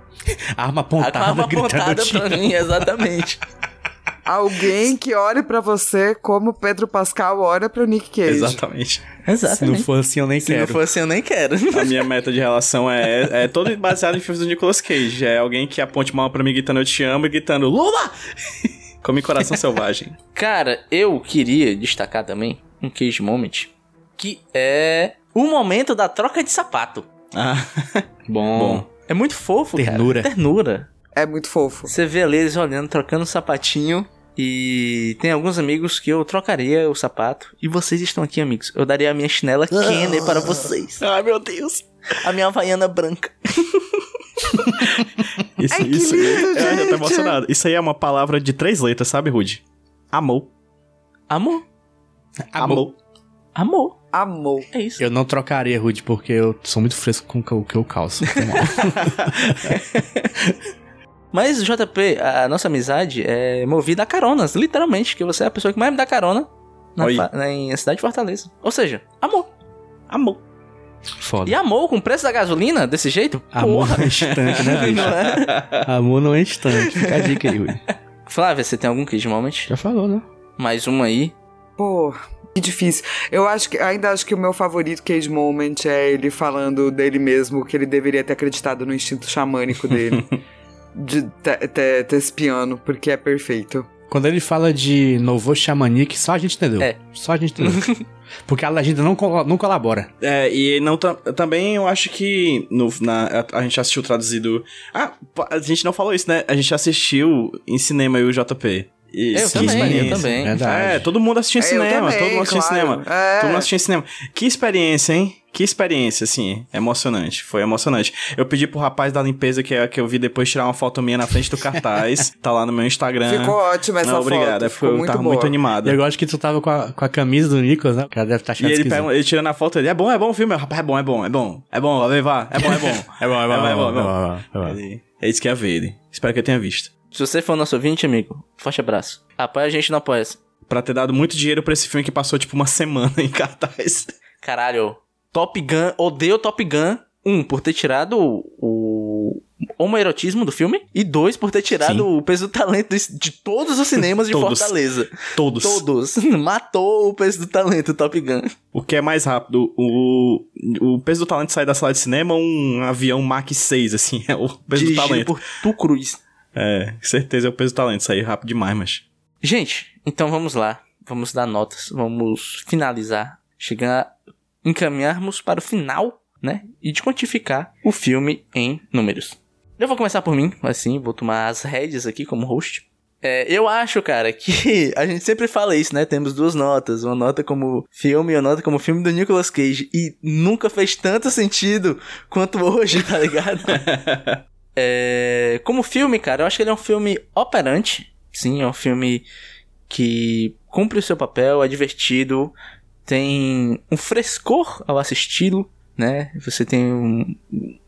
Arma a apontada, arma apontada "Te pra mim, exatamente. Alguém que olhe pra você como Pedro Pascal olha pro Nick Cage. Exatamente. Se não Exatamente. for assim, eu nem Se não quero. for assim, eu nem quero. A minha meta de relação é, é todo baseado em filmes do Nicolas Cage. É alguém que aponte mal pra mim gritando eu te amo e gritando Lula! Come coração selvagem. Cara, eu queria destacar também um cage moment, que é o momento da troca de sapato. Ah, Bom. Bom. É muito fofo, Ternura. cara. Ternura. É muito fofo. Você vê ali eles olhando, trocando o sapatinho. E tem alguns amigos que eu trocaria o sapato. E vocês estão aqui, amigos. Eu daria a minha chinela Kenner para vocês. Ai, meu Deus. A minha havaiana branca. Isso, Ai, que isso. lindo, eu já tô emocionado. Isso aí é uma palavra de três letras, sabe, Rude? Amor. Amor. Amor. Amor. Amor. É isso. Eu não trocaria, Rude, porque eu sou muito fresco com o que eu calço. Mas, JP, a nossa amizade é movida a caronas, literalmente, que você é a pessoa que mais me dá carona na, na cidade de Fortaleza. Ou seja, amor. Amor. Foda. E amor com o preço da gasolina desse jeito? Amor Porra. não é instante, né, bicho? Não é? Amor não é instante. Fica a dica aí, Rude. Flávia, você tem algum cage moment? Já falou, né? Mais um aí. Pô, que difícil. Eu acho que ainda acho que o meu favorito Cage Moment é ele falando dele mesmo que ele deveria ter acreditado no instinto xamânico dele. de ter, esse piano, porque é perfeito. Quando ele fala de novo xamanique, só a gente entendeu. É. Só a gente entendeu. Porque a legenda não, não colabora. É, e não tam- também eu acho que no, na, a, a gente assistiu traduzido. Ah, a gente não falou isso, né? A gente assistiu em cinema e o JP. E Eu que também, eu também. Verdade. É, todo mundo assistia É, cinema, também, todo mundo assistia claro. cinema. É. Todo mundo assistia em cinema. Que experiência, hein? Que experiência, assim, emocionante. Foi emocionante. Eu pedi pro rapaz da limpeza que, que eu vi depois tirar uma foto minha na frente do cartaz. tá lá no meu Instagram. Ficou ótima essa não, obrigado. foto. Ficou eu muito tava boa. muito animado. E eu acho que tu tava com a, com a camisa do Nicolas, né? O cara deve estar E achando ele, esquisito. pega, ele tira na foto ele, é bom, é bom o filme. Rapaz, é bom, é bom, é bom. É bom, vai levar. É bom, é bom. É bom, é bom, É bom, é bom, é bom. Ele, é isso que ia ver ele. Espero que eu tenha visto. Se você for nosso ouvinte, amigo, forte abraço. Apoia a gente no Apoia-se. Pra ter dado muito dinheiro pra esse filme que passou, tipo, uma semana em cartaz. Caralho, Top Gun, odeio Top Gun. Um, por ter tirado o, homoerotismo do filme. E dois, por ter tirado Sim. o peso do talento de, todos os cinemas de Todos. Fortaleza. Todos. Todos. Matou o peso do talento, Top Gun. O que é mais rápido? O, o peso do talento sair da sala de cinema ou um avião Mach 6, assim? É o peso do Dirigido talento. por Tu Cruz. É, certeza é o peso do talento. Sair rápido demais, mas. Gente, então vamos lá. Vamos dar notas. Vamos finalizar. Chegar. Encaminharmos para o final, né? E de quantificar o filme em números. Eu vou começar por mim, assim, vou tomar as rédeas aqui como host. É, eu acho, cara, que a gente sempre fala isso, né? Temos duas notas, uma nota como filme e uma nota como filme do Nicolas Cage. E nunca fez tanto sentido quanto hoje, tá ligado? É, como filme, cara, eu acho que ele é um filme operante. Sim, é um filme que cumpre o seu papel, é divertido, tem um frescor ao assisti-lo, né? Você tem um-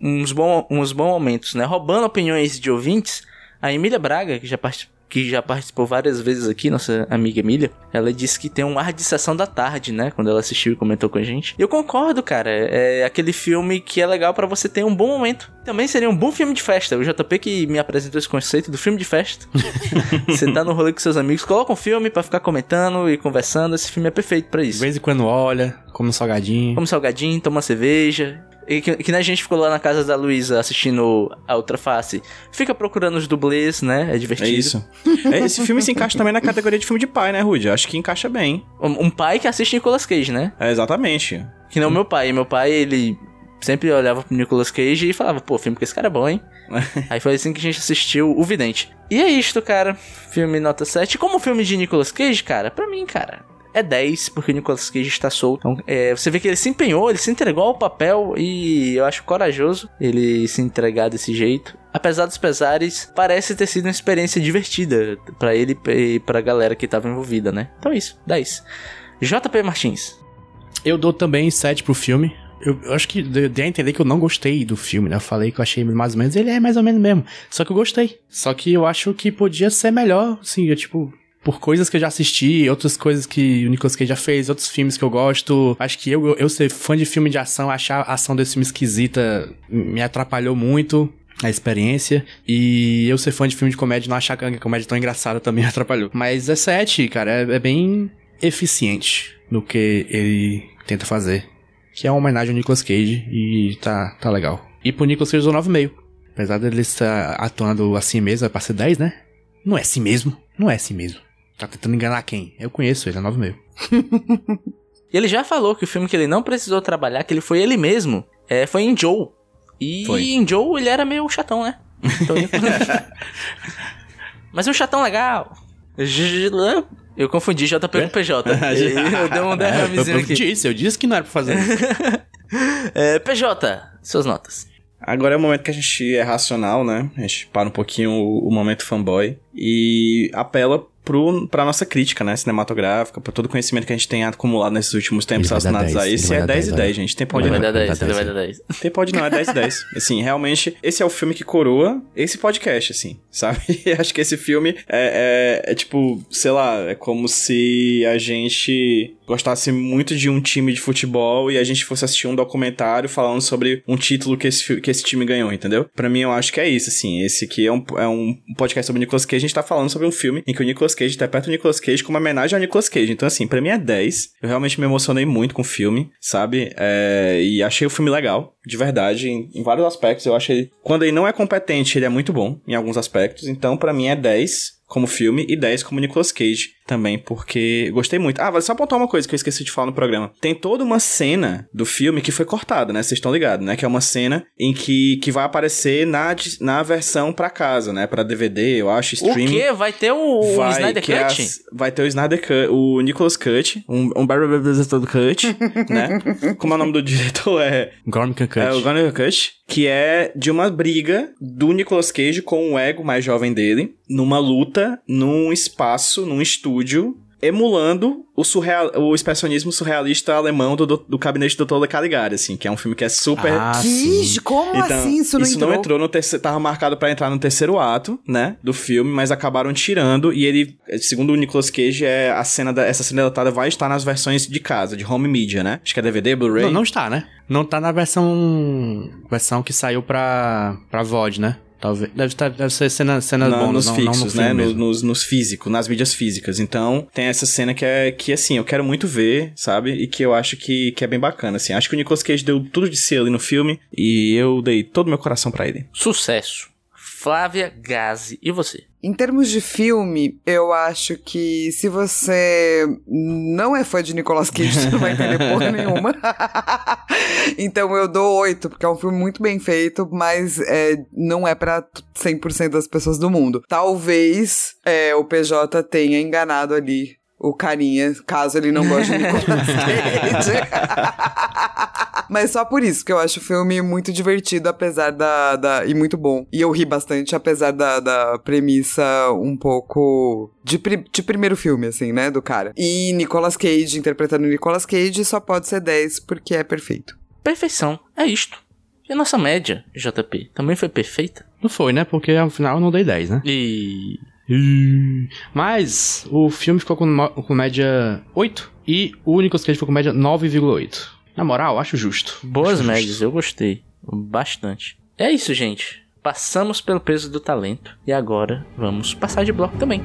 uns, bom, uns bons momentos, né? Roubando opiniões de ouvintes, a Emília Braga, que já, part- que já participou várias vezes aqui, nossa amiga Emília, ela disse que tem um ar de sessão da tarde, né? Quando ela assistiu e comentou com a gente. E eu concordo, cara. É aquele filme que é legal para você ter um bom momento. Também seria um bom filme de festa. O JP que me apresentou esse conceito do filme de festa. você tá no rolê com seus amigos, coloca um filme para ficar comentando e conversando. Esse filme é perfeito para De isso. vez em quando olha, come um salgadinho. Come salgadinho, toma cerveja. E que, que nem a gente ficou lá na casa da Luísa assistindo a outra face. Fica procurando os dublês, né? É É divertido. isso. É, Esse filme se encaixa também na categoria de filme de pai, né, Rudy? Acho que encaixa bem. Um, um pai que assiste Nicolas Cage, né? É, exatamente. Que não meu pai. Meu pai, ele sempre olhava pro Nicolas Cage e falava, pô, filme que esse cara é bom, hein? Aí foi assim que a gente assistiu O Vidente. E é isto, cara. Filme nota 7. Como filme de Nicolas Cage, cara, pra mim, cara, é 10, porque o Nicolas Cage está solto. Então, é, você vê que ele se empenhou, ele se entregou ao papel e eu acho corajoso ele se entregar desse jeito. Apesar dos pesares, parece ter sido uma experiência divertida pra ele e pra galera que tava envolvida, né? Então é isso, 10. JP Martins. Eu dou também 7 pro filme. Eu, eu acho que deu a entender que eu não gostei do filme, né? Eu falei que eu achei mais ou menos. Ele é mais ou menos mesmo. Só que eu gostei. Só que eu acho que podia ser melhor, assim, eu, tipo. Por coisas que eu já assisti, outras coisas que o Nicolas Cage já fez, outros filmes que eu gosto. Acho que eu, eu, eu ser fã de filme de ação, achar a ação desse filme esquisita me atrapalhou muito a experiência. E eu ser fã de filme de comédia, não achar que a comédia tão engraçada também atrapalhou. Mas é 7, cara, é, é bem eficiente no que ele tenta fazer. Que é uma homenagem ao Nicolas Cage e tá, tá legal. E pro Nicolas Cage dou 9,5. Apesar dele estar atuando assim mesmo, é pra ser 10, né? Não é assim mesmo. Não é assim mesmo. Tá tentando enganar quem? Eu conheço ele, é 9,5. E ele já falou que o filme que ele não precisou trabalhar, que ele foi ele mesmo, é, foi em Joe. E Foi. em Joe ele era meio chatão, né? Então, Mas um chatão legal. Eu confundi JP com PJ. eu dei um É, eu, derramezinho eu aqui. disse, eu disse que não era pra fazer isso. É, PJ, suas notas. Agora é o momento que a gente é racional, né? A gente para um pouquinho o, o momento fanboy e apela pro, pra nossa crítica, né? Cinematográfica, pra todo o conhecimento que a gente tem acumulado nesses últimos tempos relacionados a 10, isso. E é vai dar 10 e 10, 10, gente. Tem pode Ele vai não. dar vai 10, dar ele vai 10. dar 10. Tem pode não, é 10 e 10. Assim, realmente, esse é o filme que coroa esse podcast, assim, sabe? Acho que esse filme é, é, é tipo, sei lá, é como se a gente gostasse muito de um time de futebol e a gente fosse assistir um documentário falando sobre um título que esse, que esse time ganhou, entendeu? Pra mim, eu acho que é isso, assim. Esse aqui é um, é um podcast sobre o Nicolas Cage. A gente tá falando sobre um filme em que o Nicolas Cage interpreta o Nicolas Cage como uma homenagem ao Nicolas Cage. Então, assim, pra mim é 10. Eu realmente me emocionei muito com o filme, sabe? É, e achei o filme legal, de verdade, em, em vários aspectos. Eu achei. Quando ele não é competente, ele é muito bom em alguns aspectos. Então, pra mim é 10 como filme e 10 como Nicolas Cage também, porque gostei muito. Ah, vale só apontar uma coisa que eu esqueci de falar no programa. Tem toda uma cena do filme que foi cortada, né? Vocês estão ligados, né? Que é uma cena em que, que vai aparecer na, na versão pra casa, né? Pra DVD, eu acho, O streaming. quê? Vai ter o, o Vai, Snyder que é Cut? as- vai ter o Snyder Cut, o Nicolas Cut, um, um Barry Cut, né? Como é o nome do diretor? É Gorman Cut. é o Gunnar Cut, que é de uma briga do Nicolas Cage com o ego mais jovem dele, numa luta, num espaço, num estúdio, emulando o, surreal, o expressionismo surrealista alemão do, do, do Gabinete do Dr. Caligari, assim, que é um filme que é super... Ah, Que? sim. Como Então, assim isso não entrou? entrou no terceiro, tava marcado pra entrar no terceiro ato, né, do filme, mas acabaram tirando e ele, segundo o Nicolas Cage, é a cena da, essa cena deletada vai estar nas versões de casa, de home media, né? Acho que é DVD, Blu-ray. Não, não está, né? Não tá na versão. versão que saiu pra. pra VOD, né? Talvez. Deve, tá, deve ser cena, cenas Na- bônus, nos não, fixos, não no né? filme No- mesmo. nos, nos físicos, nas mídias físicas. Então, tem essa cena que é que, assim, eu quero muito ver, sabe? E que eu acho que, que é bem bacana, assim. Acho que o Nicolas Cage deu tudo de si ali no filme e eu dei todo o meu coração pra ele. Sucesso. Flávia Gazi. E você? Em termos de filme, eu acho que se você não é fã de Nicolas Cage, você não vai entender porra nenhuma. então eu dou oito, porque é um filme muito bem feito, mas é, não é pra 100% das pessoas do mundo. Talvez é, o PJ tenha enganado ali o carinha, caso ele não goste de Nicolas Cage. Mas só por isso, que eu acho o filme muito divertido, apesar da, da. e muito bom. E eu ri bastante, apesar da, da premissa um pouco. De, pri- de primeiro filme, assim, né? Do cara. E Nicolas Cage, interpretando Nicolas Cage, só pode ser 10 porque é perfeito. Perfeição. É isto. E a nossa média, JP, também foi perfeita? Não foi, né? Porque ao final eu não dei 10, né? E. Mas o filme ficou com, com média 8 e o Nicolas Cage ficou com média 9,8. Na moral, acho justo. Boas Acho médias, justo. eu gostei. Bastante. É isso, gente. Passamos pelo peso do talento. E agora vamos passar de bloco também.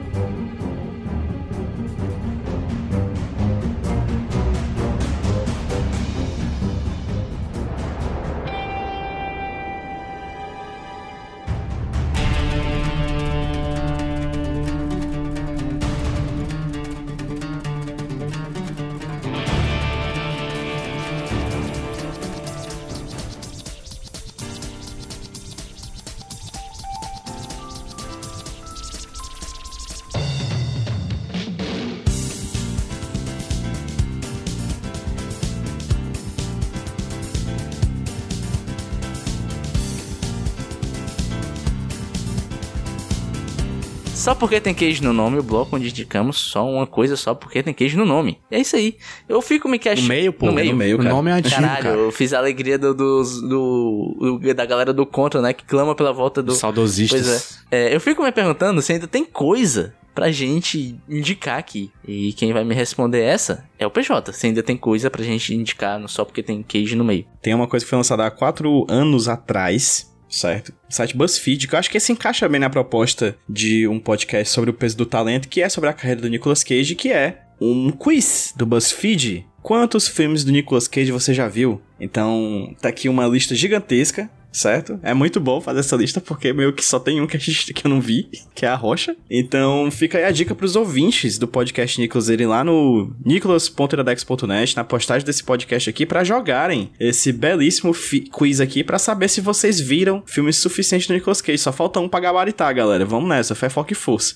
Porque tem queijo no nome, o bloco onde indicamos só uma coisa só porque tem queijo no nome. É isso aí. Eu fico me No questionando. meio, pô. No meio. no meio, o cara. nome é antigo, Caralho, cara. eu fiz a alegria do, dos- do, do- da galera do Contra, né? Que clama pela volta do. Dos saudosistas. Pois é. É, Eu fico me perguntando se ainda tem coisa pra gente indicar aqui. E quem vai me responder essa é o PJ. Se ainda tem coisa pra gente indicar só porque tem queijo no meio. Tem uma coisa que foi lançada há quatro anos atrás, certo? O site BuzzFeed, que eu acho que se encaixa bem na proposta de um podcast sobre o peso do talento, que é sobre a carreira do Nicolas Cage, que é um quiz do BuzzFeed. Quantos filmes do Nicolas Cage você já viu? Então, tá aqui uma lista gigantesca, certo? É muito bom fazer essa lista, porque meio que só tem um que, a gente, que eu não vi, que é a Rocha. Então, fica aí a dica pros ouvintes do podcast Nicolas irem lá no nicolas.iradex.net, na postagem desse podcast aqui, pra jogarem esse belíssimo quiz aqui, pra saber se vocês viram filmes suficientes do Nicolas Cage. Só falta um pra gabaritar, galera. Vamos nessa, fé, foco e força.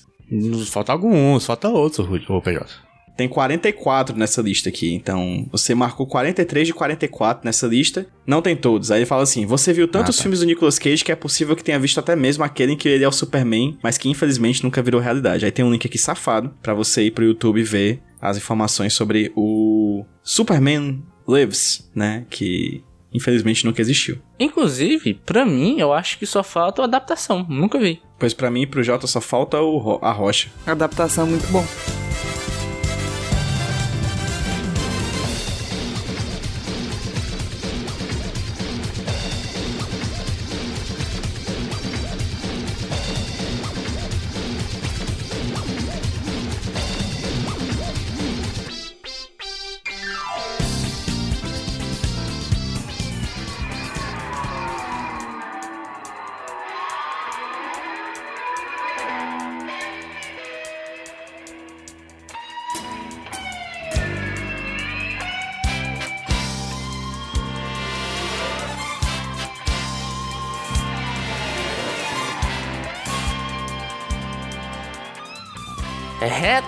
Falta alguns, falta outros, o PJ. Tem 44 nessa lista aqui, então você marcou 43 de 44 nessa lista. Não tem todos. Aí ele fala assim: você viu tantos Ah, tá. filmes do Nicolas Cage que é possível que tenha visto até mesmo aquele em que ele é o Superman, mas que infelizmente nunca virou realidade. Aí tem um link aqui safado pra você ir pro YouTube e ver as informações sobre o Superman Lives, né? Que infelizmente nunca existiu. Inclusive, pra mim, eu acho que só falta a adaptação. Nunca vi. Pois pra mim e pro Jota só falta o a rocha. Adaptação muito bom.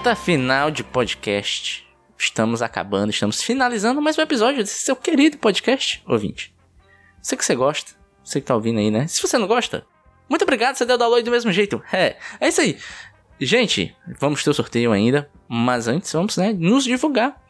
Reta final de podcast. Estamos acabando, estamos finalizando mais um episódio desse seu querido podcast, ouvinte. Sei que você gosta, você que tá ouvindo aí, né? Se você não gosta, muito obrigado, você deu download do mesmo jeito. É, é isso aí. Gente, vamos ter o sorteio ainda, mas antes vamos, né, nos divulgar.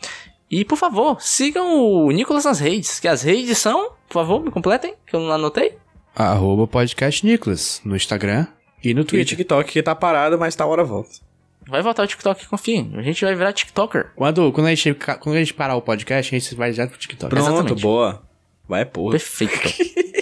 E, por favor, sigam o Nicolas nas redes, que as redes são, por favor, me completem, que eu não anotei. Arroba podcast Nicolas no Instagram e no E Twitter. TikTok que tá parado, mas tá hora volta. Vai voltar o TikTok, confia. A gente vai virar TikToker. Quando, quando, a gente, quando a gente parar o podcast, a gente vai já pro TikTok. Pronto, Exatamente. boa. Vai, porra. Perfeito.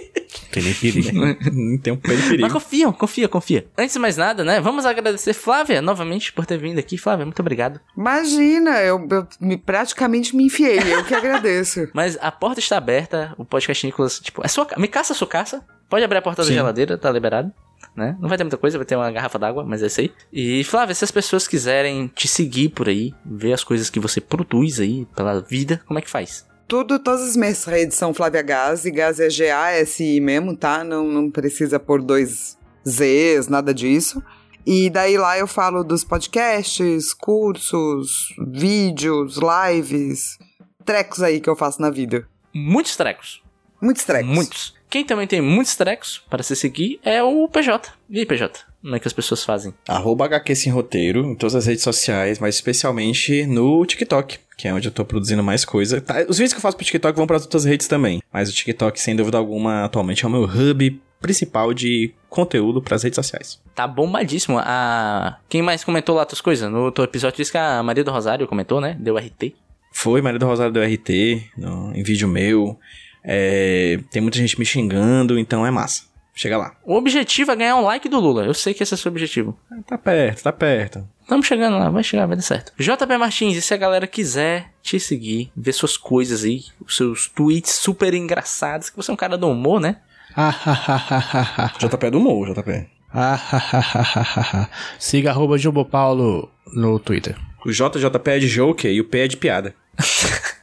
Tem nem perigo. Não tem um pé de perigo. Mas confia, confia, confia. Antes de mais nada, né? Vamos agradecer Flávia novamente por ter vindo aqui. Flávia, muito obrigado. Imagina, eu, eu me, praticamente me enfiei, eu que agradeço. Mas a porta está aberta, o podcast Nicolas, tipo, é sua Me caça a sua caça. Pode abrir a porta Sim. da geladeira, tá liberado. Né? Não vai ter muita coisa, vai ter uma garrafa d'água, mas é isso aí. E Flávia, se as pessoas quiserem te seguir por aí, ver as coisas que você produz aí pela vida, como é que faz? Tudo, todas as minhas redes são Flávia Gazi, Gazi é G-A-S-I mesmo, tá? Não, não precisa pôr dois Zs, nada disso. E daí lá eu falo dos podcasts, cursos, vídeos, lives, trecos aí que eu faço na vida. Muitos trecos. Muitos trecos. Muitos. Quem também tem muitos trecos para se seguir é o PJ. E aí, PJ? Como é que as pessoas fazem? Arroba HQ Sem Roteiro em todas as redes sociais, mas especialmente no TikTok, que é onde eu tô produzindo mais coisa. Tá, os vídeos que eu faço pro TikTok vão para outras redes também, mas o TikTok, sem dúvida alguma, atualmente é o meu hub principal de conteúdo pras redes sociais. Tá bombadíssimo. A... Quem mais comentou lá outras coisas? No outro episódio disse que a Maria do Rosário comentou, né? Deu RT. Foi, Maria do Rosário do RT, no- em vídeo meu. É, tem muita gente me xingando, então é massa. Chega lá. O objetivo é ganhar um like do Lula. Eu sei que esse é o seu objetivo. Tá perto, tá perto. Estamos chegando lá, vai chegar, vai dar certo. JP Martins, e se a galera quiser te seguir, ver suas coisas aí, os seus tweets super engraçados, que você é um cara do humor, né? Ah, ah, ah, ah, ah, JP é do humor, JP. ah, ah, ah, ah, ah, ah. Siga arroba Jumbo Paulo no Twitter. O JJP é de joker e o P é de piada.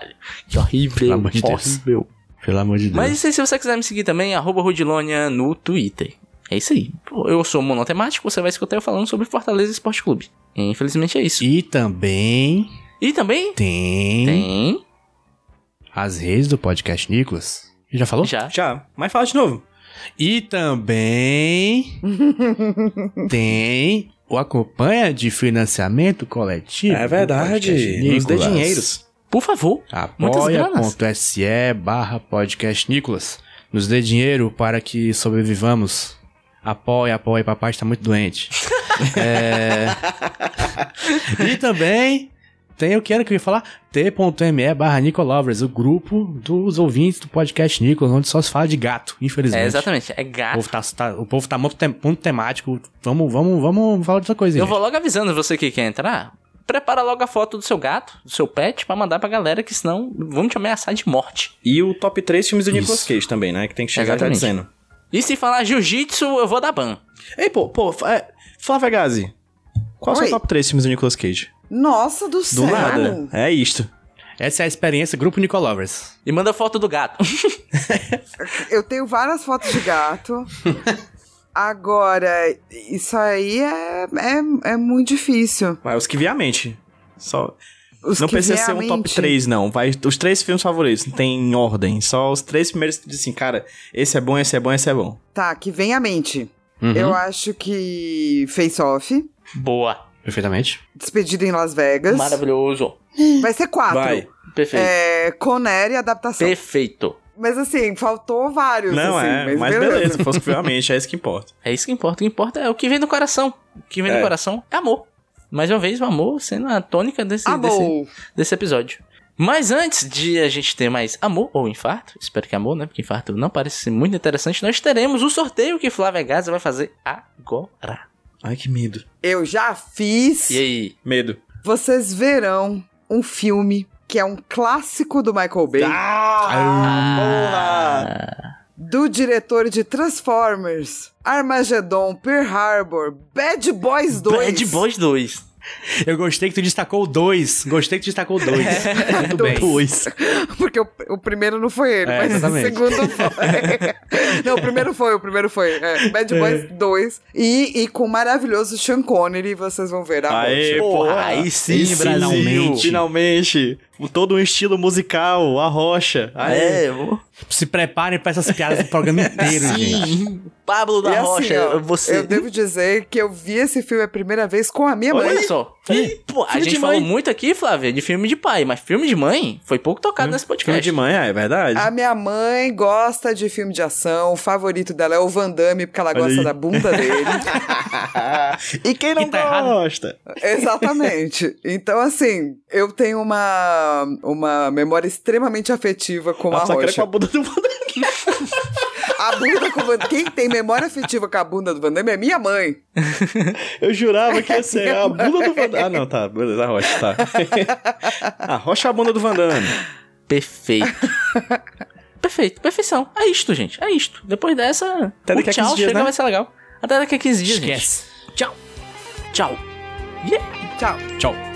Caralho, que horrível, Pelo amor de Deus. horrível. Pelo amor de Deus. Mas e se você quiser me seguir também, arroba Rudilonia no Twitter. É isso aí. Eu sou monotemático, você vai escutar eu falando sobre Fortaleza Esporte Clube. Infelizmente é isso. E também E também tem, tem... as redes do podcast Nicolas. Já falou? Já. Já, mas fala de novo. E também tem o acompanha de financiamento coletivo. É verdade, nos dê dinheiros. Por favor. Apoia.se barra podcast Nicolas. Nos dê dinheiro para que sobrevivamos. Apoia, apoia, papai está muito doente. É... e também tem o que era que eu ia falar? T.me barra Nicolovers, o grupo dos ouvintes do podcast Nicolas, onde só se fala de gato, infelizmente. É, exatamente. É O gato. povo tá, tá- o povo tá muito, tem- muito temático. Vamos, vamos, vamos falar de outra coisa. Eu gente. vou logo avisando você que quer entrar. Prepara logo a foto do seu gato, do seu pet, pra mandar pra galera, que senão vão te ameaçar de morte. E o top 3 filmes do Isso. Nicolas Cage também, né? Que tem que chegar Exatamente. já dizendo. E se falar jiu-jitsu, eu vou dar ban. Ei, pô, pô, é, Flávia Gazi. Qual é o Oi. seu top 3 filmes do Nicolas Cage? Nossa do Do céu. nada. É isto. Essa é a experiência Grupo Nicolovers. E manda foto do gato. Eu tenho várias fotos de gato. Agora, isso aí é, é, é muito difícil. Vai, os que vier à mente. Só. Os não precisa ser um top mente- 3, não. Vai, os três filmes favoritos, não tem em ordem. Só os três primeiros que dizem assim, cara, esse é bom, esse é bom, esse é bom. Tá, que vem à mente. Uhum. Eu acho que Face Off, Boa. Perfeitamente. Despedida em Las Vegas. Maravilhoso. Vai ser quatro. Vai. Perfeito. É, Conner e adaptação. Perfeito. Mas assim, faltou vários. Não, assim, é, mas beleza, fosse o que vier à mente, é isso que importa. É isso que importa. O que importa é o que vem do coração. O que vem do É. coração é amor. Mais uma vez, o amor sendo a tônica desse, desse, desse episódio. Mas antes de a gente ter mais amor ou infarto, espero que amor, né? Porque infarto não parece ser muito interessante, nós teremos o sorteio que Flávia Gaza vai fazer agora. Ai, que medo. Eu já fiz. E aí? Medo. Vocês verão um filme que é um clássico do Michael Bay, Ah, do diretor de Transformers, Armageddon, Pearl Harbor, Bad Boys 2. Bad Boys 2. Eu gostei que tu destacou o 2. Gostei que tu destacou o 2. Muito bem. Dois. Porque o, o primeiro não foi ele, É, mas exatamente. o segundo foi. não, o primeiro foi, o primeiro foi. É, Bad Boys 2. E, e com o maravilhoso Sean Connery, vocês vão ver a Aê, aí sim, Brasil. Finalmente. Finalmente. Todo um estilo musical, a rocha. Aê. É, amor. Se preparem pra essas piadas do programa inteiro, gente. Sim. Pablo da E assim, Rocha, ó, você. Eu devo dizer que eu vi esse filme a primeira vez com a minha mãe. Olha só. Pô, a filme gente falou mãe. muito aqui, Flávia, de filme de pai, mas filme de mãe foi pouco tocado nesse Filme podcast. de manhã, é verdade? A minha mãe gosta de filme de ação, o favorito dela é o Van Damme, porque ela gosta aí. da bunda dele. e quem não E tá errado. gosta? Exatamente. Então, assim, eu tenho uma, uma memória extremamente afetiva com a só queria rocha. com a bunda do Van Damme. A bunda com o Van Quem tem memória afetiva com a bunda do Van Damme é minha mãe. Eu jurava que ia ser a bunda do Van Damme. Ah, não, tá. Beleza, a rocha, tá. a rocha é a bunda do Van Damme. Perfeito. Perfeito, perfeição. É isto, gente. É isto. Depois dessa, Até daqui a tchau 15 dias, chega, né? vai ser legal. Até daqui a 15 dias, Esquece. gente. Tchau. Tchau. Yeah. Tchau. Tchau.